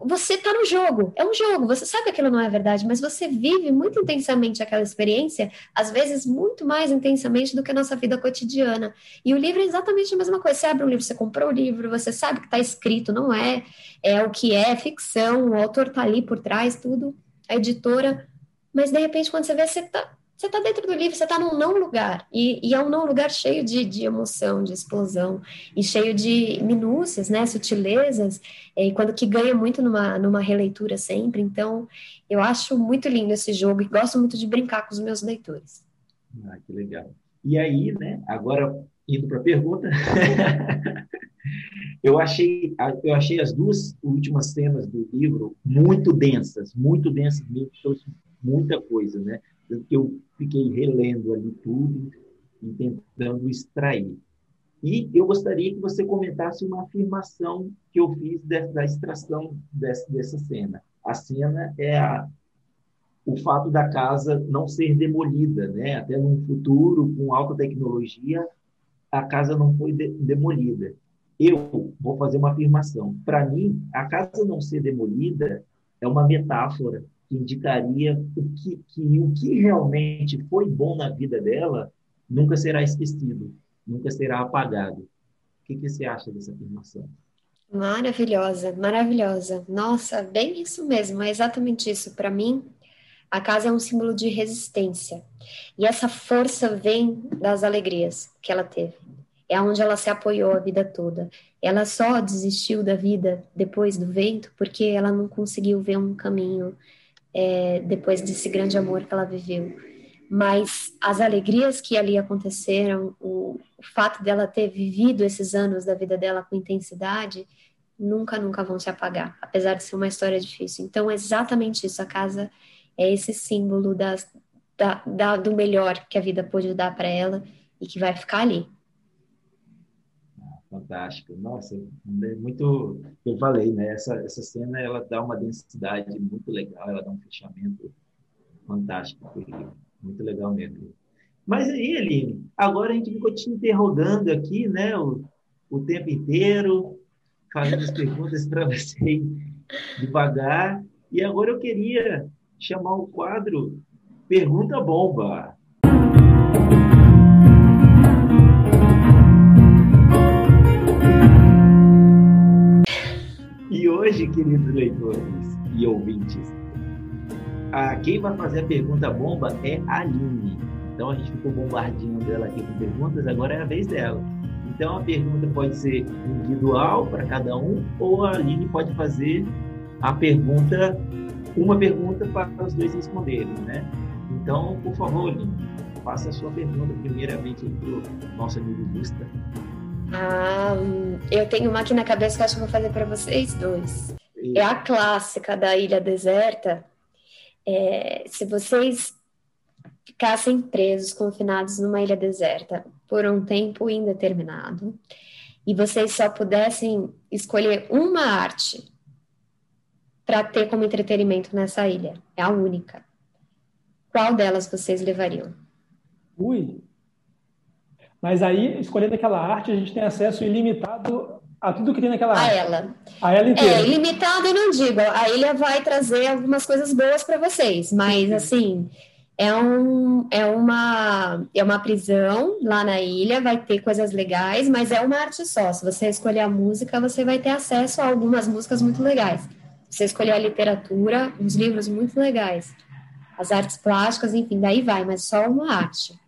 você está no jogo, é um jogo, você sabe que aquilo não é verdade, mas você vive muito intensamente aquela experiência, às vezes muito mais intensamente do que a nossa vida cotidiana. E o livro é exatamente a mesma coisa. Você abre um livro, você comprou o livro, você sabe que está escrito, não é, é o que é, ficção, o autor está ali por trás, tudo, a editora, mas de repente quando você vê, você está você está dentro do livro, você está num não lugar. E, e, é um não lugar cheio de, de emoção, de explosão, e cheio de minúcias, né, sutilezas, e quando que ganha muito numa, numa releitura sempre. Então, eu acho muito lindo esse jogo e gosto muito de brincar com os meus leitores. Ah, que legal. E aí, né, agora indo para a pergunta, eu achei eu achei as duas últimas cenas do livro muito densas, muito densas mesmo, muita coisa, né? Eu fiquei relendo ali tudo e tentando extrair. E eu gostaria que você comentasse uma afirmação que eu fiz da extração dessa, dessa cena. A cena é a, o fato da casa não ser demolida, né? Até num futuro com alta tecnologia, a casa não foi de, demolida. Eu vou fazer uma afirmação. Para mim, a casa não ser demolida é uma metáfora que indicaria o que, que o que realmente foi bom na vida dela nunca será esquecido, nunca será apagado. O que, que você acha dessa afirmação? Maravilhosa, maravilhosa. Nossa, bem isso mesmo, é exatamente isso. Para mim, a casa é um símbolo de resistência. E essa força vem das alegrias que ela teve. É onde ela se apoiou a vida toda. Ela só desistiu da vida depois do vento porque ela não conseguiu ver um caminho é, depois desse grande amor que ela viveu. Mas as alegrias que ali aconteceram, o, o fato dela ter vivido esses anos da vida dela com intensidade, nunca, nunca vão se apagar, apesar de ser uma história difícil. Então, é exatamente isso. A casa é esse símbolo das, da, da, do melhor que a vida pôde dar para ela e que vai ficar ali. Fantástico. Nossa, é muito. Eu falei, né? Essa, essa cena ela dá uma densidade muito legal, ela dá um fechamento fantástico. Muito legal mesmo. Mas aí, Aline, agora a gente ficou te interrogando aqui, né? O, o tempo inteiro, fazendo as perguntas para você devagar. E agora eu queria chamar o quadro Pergunta Bomba. Hoje, queridos leitores e ouvintes, a, quem vai fazer a pergunta bomba é a Aline. Então a gente ficou bombardeando ela aqui com perguntas, agora é a vez dela. Então a pergunta pode ser individual para cada um, ou a Aline pode fazer a pergunta, uma pergunta para os dois responderem, né? Então, por favor, Aline, faça a sua pergunta primeiramente para o nosso amigo Gusta. Ah, eu tenho uma aqui na cabeça que eu acho que vou fazer para vocês dois. É a clássica da Ilha Deserta. É, se vocês ficassem presos, confinados numa ilha deserta por um tempo indeterminado, e vocês só pudessem escolher uma arte para ter como entretenimento nessa ilha, é a única. Qual delas vocês levariam? Ui, mas aí, escolhendo aquela arte, a gente tem acesso ilimitado a tudo que tem naquela arte. A ela. A ela inteira. É, ilimitado eu não digo. A ilha vai trazer algumas coisas boas para vocês, mas assim, é, um, é, uma, é uma prisão lá na ilha, vai ter coisas legais, mas é uma arte só. Se você escolher a música, você vai ter acesso a algumas músicas muito legais. Se você escolher a literatura, uns livros muito legais. As artes plásticas, enfim, daí vai, mas só uma arte.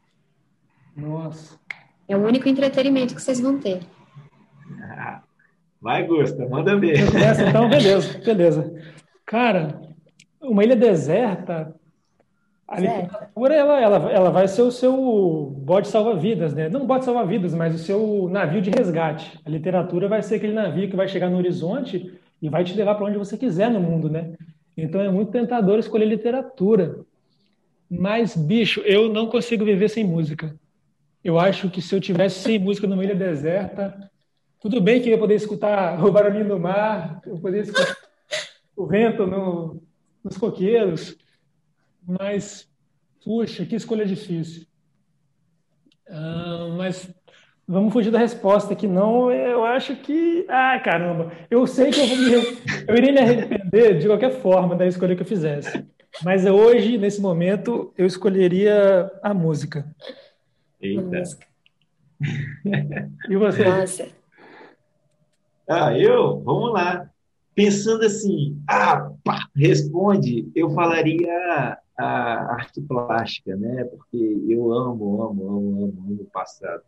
Nossa. É o único entretenimento que vocês vão ter. vai, Gusta, manda ver. então, beleza, beleza. Cara, uma ilha deserta, a certo. literatura ela, ela, ela vai ser o seu bode salva-vidas, né? Não bode salva-vidas, mas o seu navio de resgate. A literatura vai ser aquele navio que vai chegar no horizonte e vai te levar para onde você quiser no mundo, né? Então é muito tentador escolher literatura. Mas, bicho, eu não consigo viver sem música. Eu acho que se eu tivesse sem música numa ilha deserta, tudo bem que eu ia poder escutar o barulhinho do mar, eu poderia escutar o vento no, nos coqueiros, mas, puxa, que escolha difícil. Ah, mas vamos fugir da resposta que não. Eu acho que. Ah, caramba! Eu sei que eu, vou me, eu iria me arrepender de qualquer forma da escolha que eu fizesse. Mas hoje, nesse momento, eu escolheria a música. Eita. E você? Nossa. Ah, eu? Vamos lá. Pensando assim, ah, pá, responde, eu falaria a arte plástica, né? Porque eu amo, amo, amo, amo, amo o passado,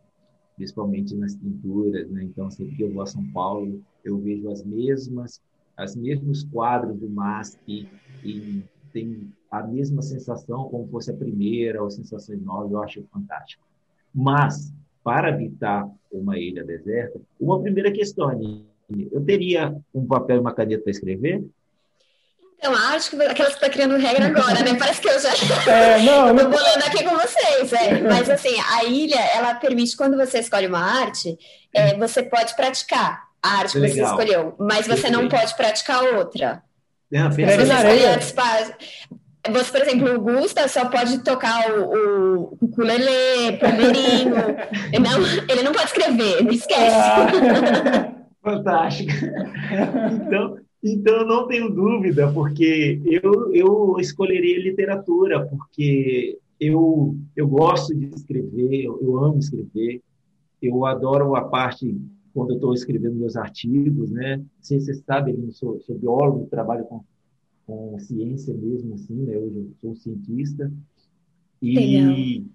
principalmente nas pinturas, né? Então, sempre que eu vou a São Paulo, eu vejo as mesmas, as mesmos quadros do MASP e tem a mesma sensação como fosse a primeira ou sensações novas, eu acho fantástico. Mas, para habitar uma ilha deserta, uma primeira questão, Aninha, eu teria um papel e uma caneta para escrever? Então, acho que aquelas que está criando regra agora, né? Parece que eu já é, não, estou bolando aqui com vocês. É. Mas assim, a ilha, ela permite, quando você escolhe uma arte, é, você pode praticar a arte que Legal. você escolheu, mas você não pode praticar outra. É, você escolher. Você, por exemplo, o Gusta só pode tocar o, o ukulele, primeirinho. ele, não, ele não pode escrever, não esquece. Ah. Fantástico. Então, então, não tenho dúvida, porque eu, eu escolheria literatura, porque eu, eu gosto de escrever, eu, eu amo escrever, eu adoro a parte quando eu estou escrevendo meus artigos, né? Você sabe, eu sou, sou biólogo, trabalho com, com ciência mesmo, assim, né? Eu sou cientista. E, Legal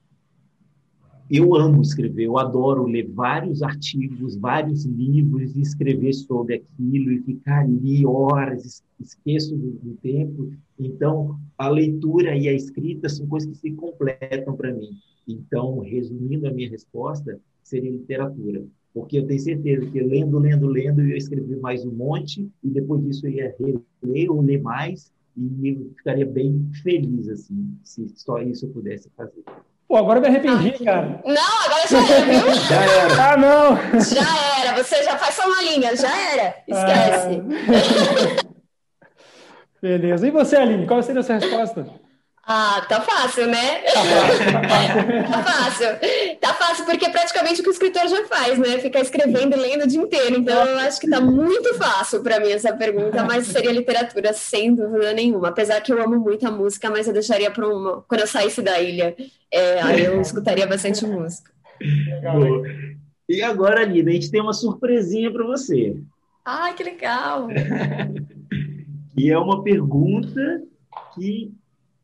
eu amo escrever, eu adoro ler vários artigos, vários livros e escrever sobre aquilo e ficar ali horas, esqueço do, do tempo. Então, a leitura e a escrita são coisas que se completam para mim. Então, resumindo a minha resposta, seria literatura. Porque eu tenho certeza que lendo, lendo, lendo, eu ia escrever mais um monte e depois disso eu ia reler ou ler mais e eu ficaria bem feliz, assim, se só isso eu pudesse fazer. Pô, agora eu me arrependi, ah, cara. Não, agora já era, viu? já era. Ah, não. Já era. Você já faz só uma linha, já era. Esquece. Ah. Beleza. E você, Aline, qual seria a sua resposta? Ah, tá fácil, né? Tá fácil. tá fácil. Tá fácil, porque é praticamente o que o escritor já faz, né? Ficar escrevendo e lendo o dia inteiro. Então, eu acho que tá muito fácil para mim essa pergunta, mas seria literatura, sem dúvida nenhuma. Apesar que eu amo muito a música, mas eu deixaria para uma. Quando eu saísse da ilha, é, aí eu escutaria bastante música. Legal, e agora, Nina, a gente tem uma surpresinha para você. Ai, que legal! e é uma pergunta que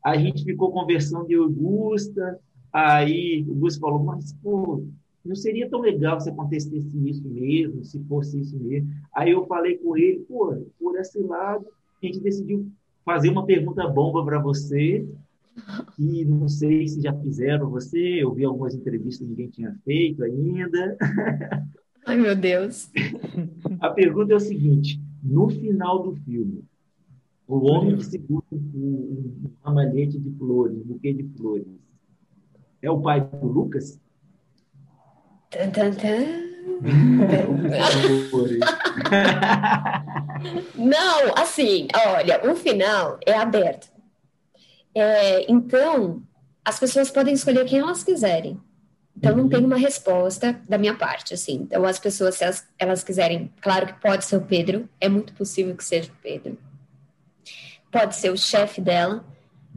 a gente ficou conversando de Augusta, aí o Augusto falou, mas, pô, não seria tão legal se acontecesse isso mesmo, se fosse isso mesmo. Aí eu falei com ele, pô, por esse lado, a gente decidiu fazer uma pergunta bomba para você, que não sei se já fizeram você, eu vi algumas entrevistas que ninguém tinha feito ainda. Ai, meu Deus. A pergunta é o seguinte: no final do filme, o homem que segura um, um ramalhete de flores, um buquê de flores, é o pai do Lucas? Tan, tan, tan. Não, assim, olha, o final é aberto. É, então, as pessoas podem escolher quem elas quiserem. Então, não tem uhum. uma resposta da minha parte, assim. Então, as pessoas, se elas, elas quiserem, claro que pode ser o Pedro, é muito possível que seja o Pedro pode ser o chefe dela,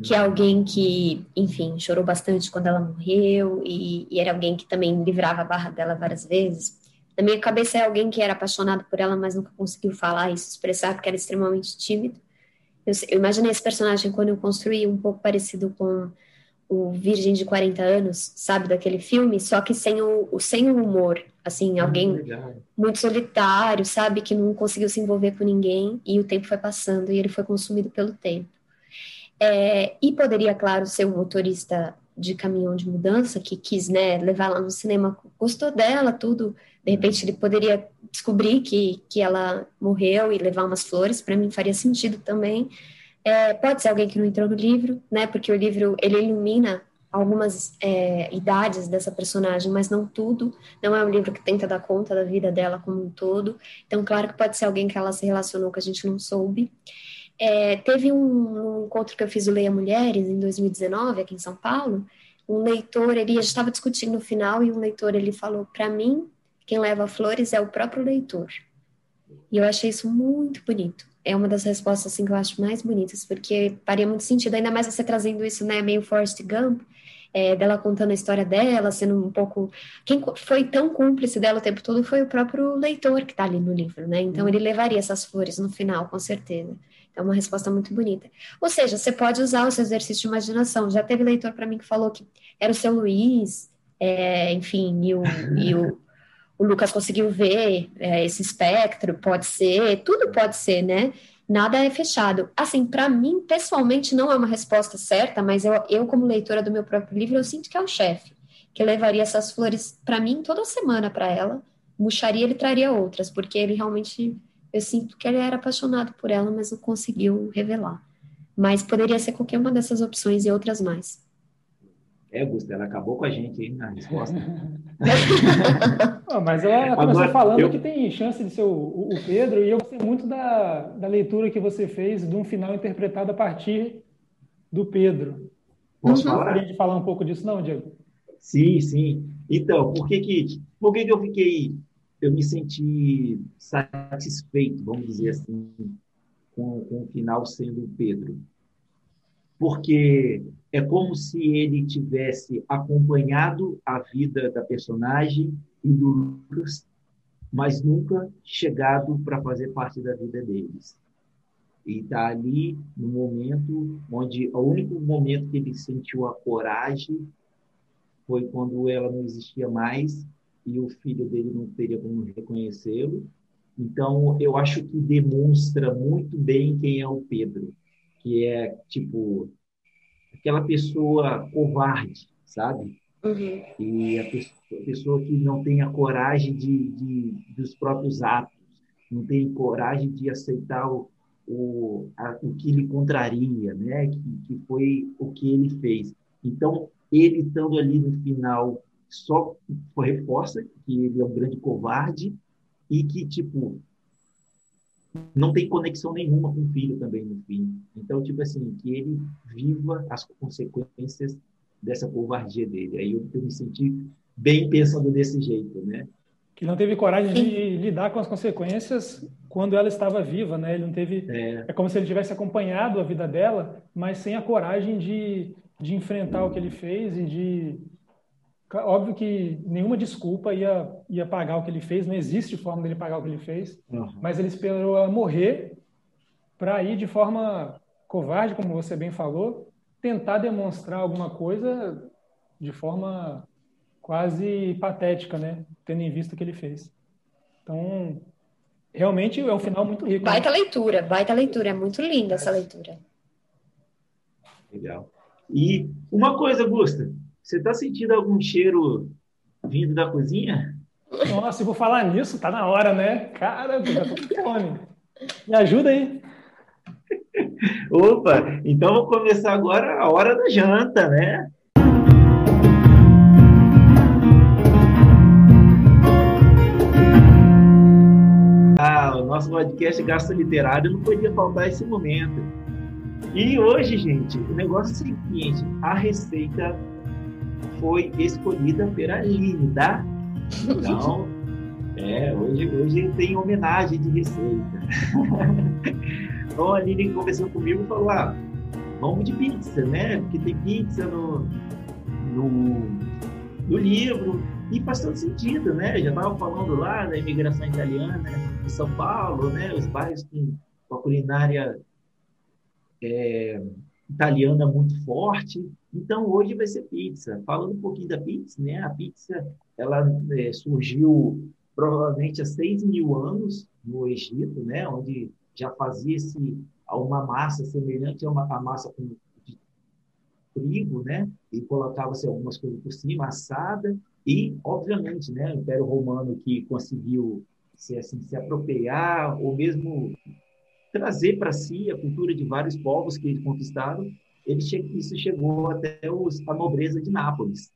que é alguém que, enfim, chorou bastante quando ela morreu e, e, era alguém que também livrava a barra dela várias vezes. Na minha cabeça é alguém que era apaixonado por ela, mas nunca conseguiu falar e se expressar porque era extremamente tímido. Eu, eu imaginei esse personagem quando eu construí um pouco parecido com o Virgem de 40 anos, sabe, daquele filme, só que sem o, sem o humor, assim, ah, alguém muito solitário, sabe, que não conseguiu se envolver com ninguém e o tempo foi passando e ele foi consumido pelo tempo. É, e poderia, claro, ser um motorista de caminhão de mudança que quis, né, levar lá no cinema, gostou dela, tudo, de repente ele poderia descobrir que, que ela morreu e levar umas flores, para mim faria sentido também, é, pode ser alguém que não entrou no livro, né? Porque o livro ele ilumina algumas é, idades dessa personagem, mas não tudo. Não é um livro que tenta dar conta da vida dela como um todo. Então, claro que pode ser alguém que ela se relacionou que a gente não soube. É, teve um, um, encontro que eu fiz o Leia Mulheres em 2019 aqui em São Paulo. Um leitor, ele estava discutindo no final e um leitor ele falou para mim quem leva flores é o próprio leitor. E eu achei isso muito bonito. É uma das respostas assim que eu acho mais bonitas, porque faria muito sentido, ainda mais você trazendo isso, né, meio Forrest Gump, é, dela contando a história dela, sendo um pouco. Quem foi tão cúmplice dela o tempo todo foi o próprio leitor que está ali no livro, né? Então ele levaria essas flores no final, com certeza. É uma resposta muito bonita. Ou seja, você pode usar o seu exercício de imaginação. Já teve leitor para mim que falou que era o seu Luiz, é, enfim, e o, e o, o Lucas conseguiu ver é, esse espectro, pode ser, tudo pode ser, né? Nada é fechado. Assim, para mim, pessoalmente, não é uma resposta certa, mas eu, eu, como leitora do meu próprio livro, eu sinto que é o chefe, que levaria essas flores para mim toda semana para ela, murcharia, ele traria outras, porque ele realmente, eu sinto que ele era apaixonado por ela, mas não conseguiu revelar. Mas poderia ser qualquer uma dessas opções e outras mais. É, ela acabou com a gente aí na resposta. mas ela começou Agora, falando eu... que tem chance de ser o, o, Pedro, e eu gostei muito da, da leitura que você fez de um final interpretado a partir do Pedro. Posso uhum. falar? de falar um pouco disso, não, Diego? Sim, sim. Então, por que que, por que, que eu fiquei, eu me senti satisfeito, vamos dizer assim, com, com o final sendo o Pedro? Porque é como se ele tivesse acompanhado a vida da personagem e do Lucas, mas nunca chegado para fazer parte da vida deles. E está ali no momento onde o único momento que ele sentiu a coragem foi quando ela não existia mais e o filho dele não teria como reconhecê-lo. Então, eu acho que demonstra muito bem quem é o Pedro, que é tipo aquela pessoa covarde, sabe? Uhum. E a pessoa, a pessoa, que não tem a coragem de, de, dos próprios atos, não tem coragem de aceitar o, o, a, o que lhe contraria, né? Que, que foi o que ele fez. Então, ele estando ali no final só reforça que ele é um grande covarde e que, tipo, não tem conexão nenhuma com o filho também no fim. Então, tipo assim, que ele viva as consequências dessa covardia dele. Aí eu, eu me senti bem pensando desse jeito, né? Que não teve coragem de lidar com as consequências quando ela estava viva, né? Ele não teve. É, é como se ele tivesse acompanhado a vida dela, mas sem a coragem de, de enfrentar o que ele fez e de Óbvio que nenhuma desculpa ia, ia pagar o que ele fez, não existe forma dele pagar o que ele fez, uhum. mas ele esperou a morrer para ir de forma covarde, como você bem falou, tentar demonstrar alguma coisa de forma quase patética, né? Tendo em vista o que ele fez. Então, realmente é um final muito rico. Né? Baita né? leitura, baita leitura, é muito linda essa leitura. Legal. E uma coisa, Gusta, você está sentindo algum cheiro vindo da cozinha? Nossa, eu vou falar nisso, tá na hora, né? Cara, já tô com fome. Me ajuda aí. Opa, então vou começar agora a hora da janta, né? Ah, o nosso podcast Gasto Literário não podia faltar esse momento. E hoje, gente, o negócio é o seguinte: a receita foi escolhida pela tá? Então, é, hoje, hoje tem homenagem de receita. então, a Aline conversou comigo e falou, ah, vamos de pizza, né? Porque tem pizza no, no, no livro, e faz todo sentido, né? Já estava falando lá da imigração italiana em São Paulo, né? Os bairros com, com a culinária é, italiana muito forte. Então, hoje vai ser pizza. Falando um pouquinho da pizza, né? A pizza, ela é, surgiu provavelmente há 6 mil anos no Egito, né? Onde já fazia-se uma massa semelhante a uma a massa com de trigo, né? E colocava-se algumas coisas por cima, assada. E, obviamente, né? O Império Romano que conseguiu se, assim, se apropriar ou mesmo trazer para si a cultura de vários povos que eles conquistaram, ele isso chegou até os, a nobreza de Nápoles.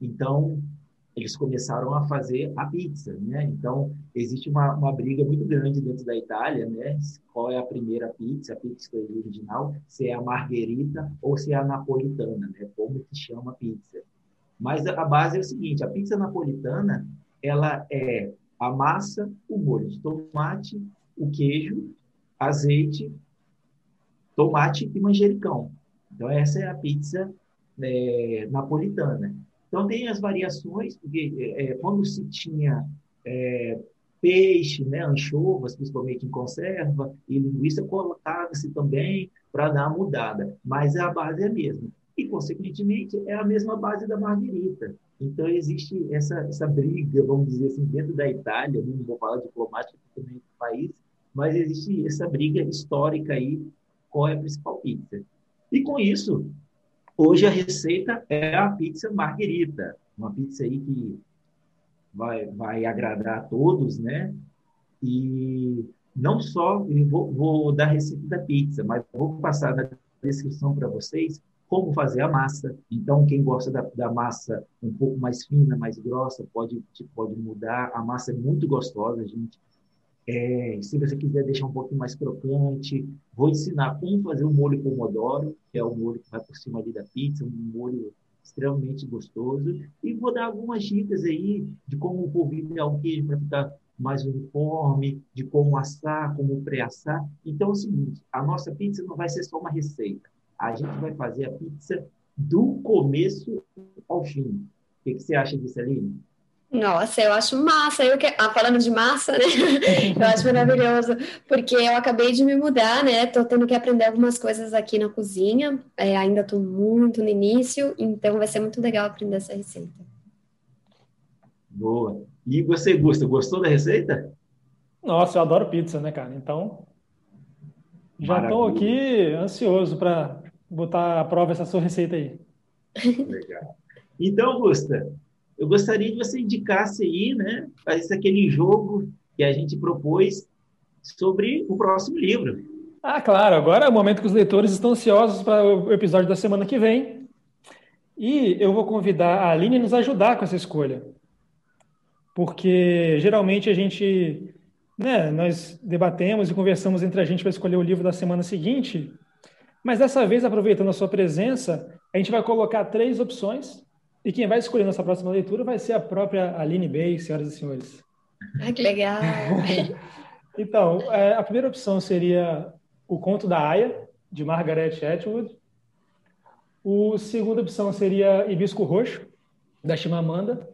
Então, eles começaram a fazer a pizza, né? Então, existe uma, uma briga muito grande dentro da Itália, né? Qual é a primeira pizza, a pizza original, se é a margherita ou se é a napolitana, né? Como que chama a pizza. Mas a base é o seguinte, a pizza napolitana, ela é a massa, o molho de tomate, o queijo, azeite, tomate e manjericão. Então, essa é a pizza é, napolitana. Então, tem as variações, porque é, quando se tinha é, peixe, né, anchovas, principalmente em conserva, e linguiça, colocava-se também para dar uma mudada. Mas a base é a mesma. E, consequentemente, é a mesma base da margarita. Então, existe essa, essa briga, vamos dizer assim, dentro da Itália, não vou falar diplomática também do país, mas existe essa briga histórica aí, qual é a principal pizza. E com isso, hoje a receita é a pizza margherita, uma pizza aí que vai, vai agradar a todos, né? E não só, vou, vou dar a receita da pizza, mas vou passar na descrição para vocês como fazer a massa. Então, quem gosta da, da, massa um pouco mais fina, mais grossa, pode, pode mudar. A massa é muito gostosa, gente. É, se você quiser deixar um pouquinho mais crocante, vou ensinar como fazer o molho pomodoro, que é o molho que vai por cima ali da pizza, um molho extremamente gostoso. E vou dar algumas dicas aí de como polvilhar o queijo para ficar mais uniforme, de como assar, como pré-assar. Então é o seguinte, a nossa pizza não vai ser só uma receita a gente vai fazer a pizza do começo ao fim. O que, que você acha disso, Aline? Nossa, eu acho massa. Eu que... ah, falando de massa, né? eu acho maravilhoso, porque eu acabei de me mudar, né? Tô tendo que aprender algumas coisas aqui na cozinha. É, ainda tô muito no início, então vai ser muito legal aprender essa receita. Boa. E você, Gusta, gostou da receita? Nossa, eu adoro pizza, né, cara? Então, já estou aqui ansioso para botar à prova essa sua receita aí. Legal. Então, Gusta, eu gostaria que você indicasse aí, né, esse aquele jogo que a gente propôs sobre o próximo livro. Ah, claro. Agora é o momento que os leitores estão ansiosos para o episódio da semana que vem. E eu vou convidar a Aline nos ajudar com essa escolha. Porque geralmente a gente, né, nós debatemos e conversamos entre a gente para escolher o livro da semana seguinte, mas dessa vez, aproveitando a sua presença, a gente vai colocar três opções e quem vai escolher nossa próxima leitura vai ser a própria Aline Bey, senhoras e senhores. Ah, que legal! então, é, a primeira opção seria O Conto da Aya, de Margaret Atwood. A segunda opção seria Hibisco Roxo, da Chimamanda.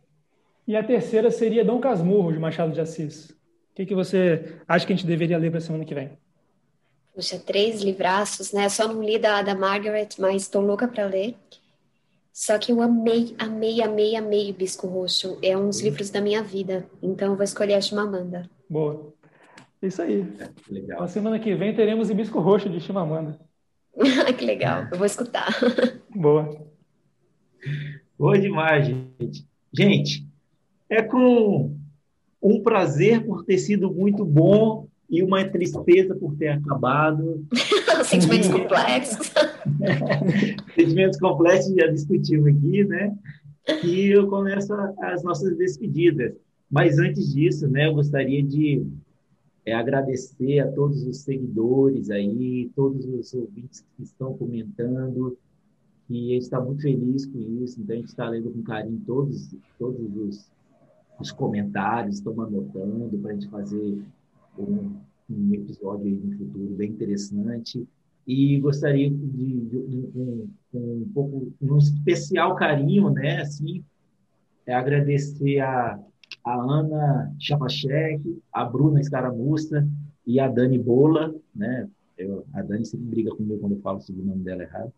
E a terceira seria Dom Casmurro, de Machado de Assis. O que, que você acha que a gente deveria ler para a semana que vem? Puxa, três livraços, né? Só não li da, da Margaret, mas estou louca para ler. Só que eu amei, amei, amei, amei o Bisco Roxo. É um dos livros da minha vida. Então eu vou escolher a Chimamanda. Boa. Isso aí. É, legal. Na semana que vem teremos o Bisco Roxo de Chimamanda. que legal. Eu vou escutar. Boa. Boa demais, gente. Gente, é com um prazer por ter sido muito bom e uma tristeza por ter acabado. Sentimentos complexos. Sentimentos complexos, já discutimos aqui, né? E eu começo as nossas despedidas. Mas antes disso, né, eu gostaria de é, agradecer a todos os seguidores aí, todos os ouvintes que estão comentando, e a gente está muito feliz com isso, então a gente está lendo com carinho todos, todos os, os comentários, estamos anotando para a gente fazer um, um episódio aí no futuro bem interessante. E gostaria de, de, um, pouco, um especial carinho, né? Assim, é agradecer a, a Ana Chapachek, a Bruna Escaramuça e a Dani Bola, né? Eu, a Dani sempre briga comigo quando eu falo sobre o nome dela errado,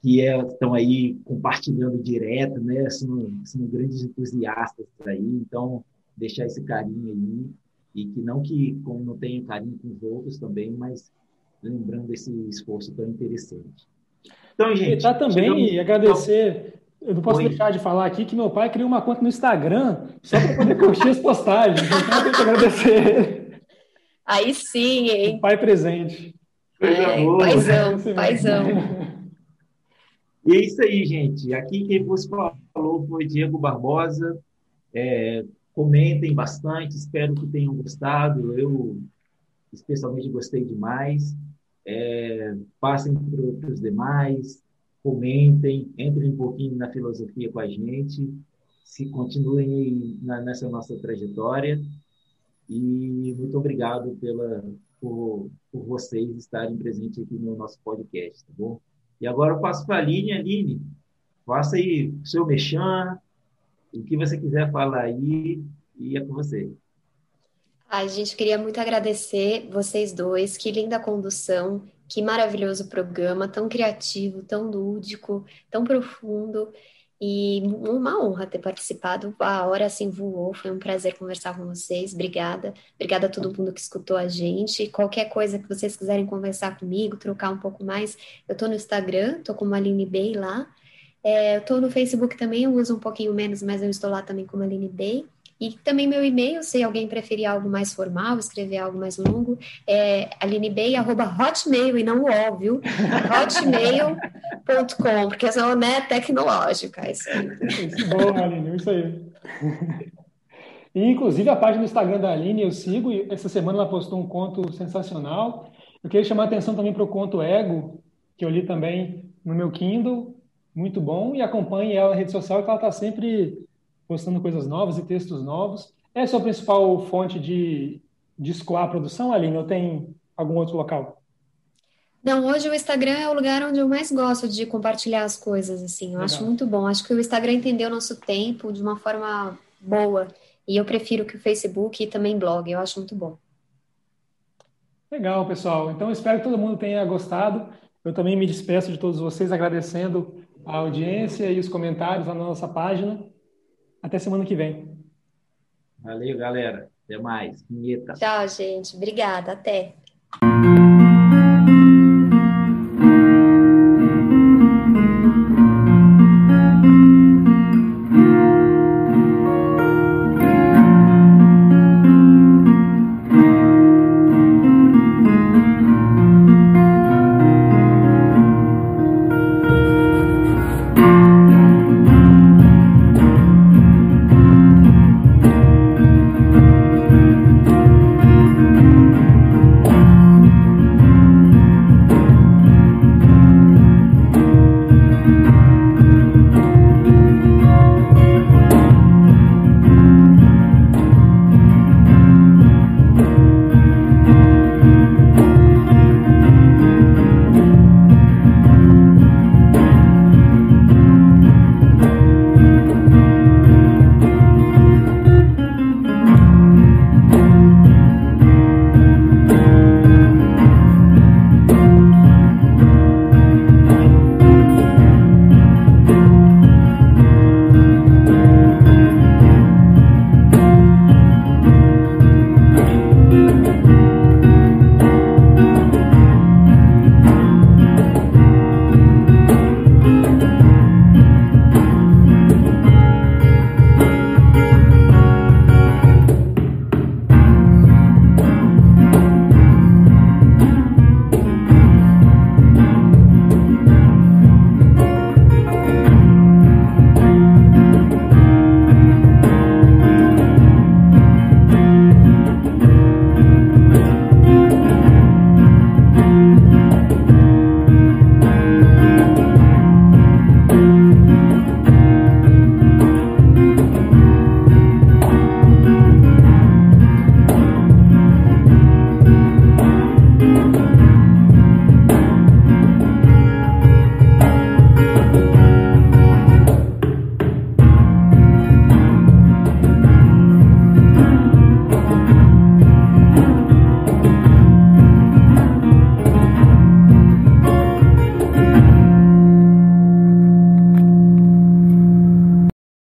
que é, estão aí compartilhando direto, né? São, são grandes entusiastas aí, então deixar esse carinho aí e que não que como não tenho carinho com os outros também, mas lembrando esse esforço tão interessante. Então, gente, e tá também chegamos... agradecer. Eu não posso Oi. deixar de falar aqui que meu pai criou uma conta no Instagram só para poder curtir as postagens. Então, eu tenho que agradecer. Aí sim, hein? O pai presente. É, paizão, paizão. E é isso aí, gente. Aqui quem vos falou foi Diego Barbosa. É, Comentem bastante, espero que tenham gostado. Eu, especialmente, gostei demais. É, passem para os demais, comentem, entrem um pouquinho na filosofia com a gente, se continuem na, nessa nossa trajetória. E muito obrigado pela, por, por vocês estarem presentes aqui no nosso podcast, tá bom? E agora eu passo para a Aline. Aline, faça aí o seu mexão, o que você quiser falar aí, e é com você. Ai, gente, queria muito agradecer vocês dois. Que linda condução, que maravilhoso programa, tão criativo, tão lúdico, tão profundo. E uma honra ter participado. A hora assim voou, foi um prazer conversar com vocês. Obrigada. Obrigada a todo mundo que escutou a gente. Qualquer coisa que vocês quiserem conversar comigo, trocar um pouco mais, eu tô no Instagram, tô como Aline Bey lá. É, eu tô no Facebook também, eu uso um pouquinho menos, mas eu estou lá também como Aline Bey. E também meu e-mail, se alguém preferir algo mais formal, escrever algo mais longo, é alinebay.hotmail e não o ó, viu? hotmail.com, porque eu sou né, tecnológica. Isso aí. Bom, Aline, isso aí. E, inclusive, a página do Instagram da Aline eu sigo, e essa semana ela postou um conto sensacional. Eu queria chamar a atenção também para o conto Ego, que eu li também no meu Kindle, muito bom, e acompanhe ela na rede social, que ela está sempre postando coisas novas e textos novos. Essa é a sua principal fonte de, de escoar a produção, Aline, ou tem algum outro local? Não, hoje o Instagram é o lugar onde eu mais gosto de compartilhar as coisas, assim. Eu Legal. acho muito bom. Acho que o Instagram entendeu o nosso tempo de uma forma boa. E eu prefiro que o Facebook e também blog. Eu acho muito bom. Legal, pessoal. Então, espero que todo mundo tenha gostado. Eu também me despeço de todos vocês, agradecendo a audiência e os comentários na nossa página. Até semana que vem. Valeu, galera. Até mais. Vinheta. Tchau, gente. Obrigada. Até.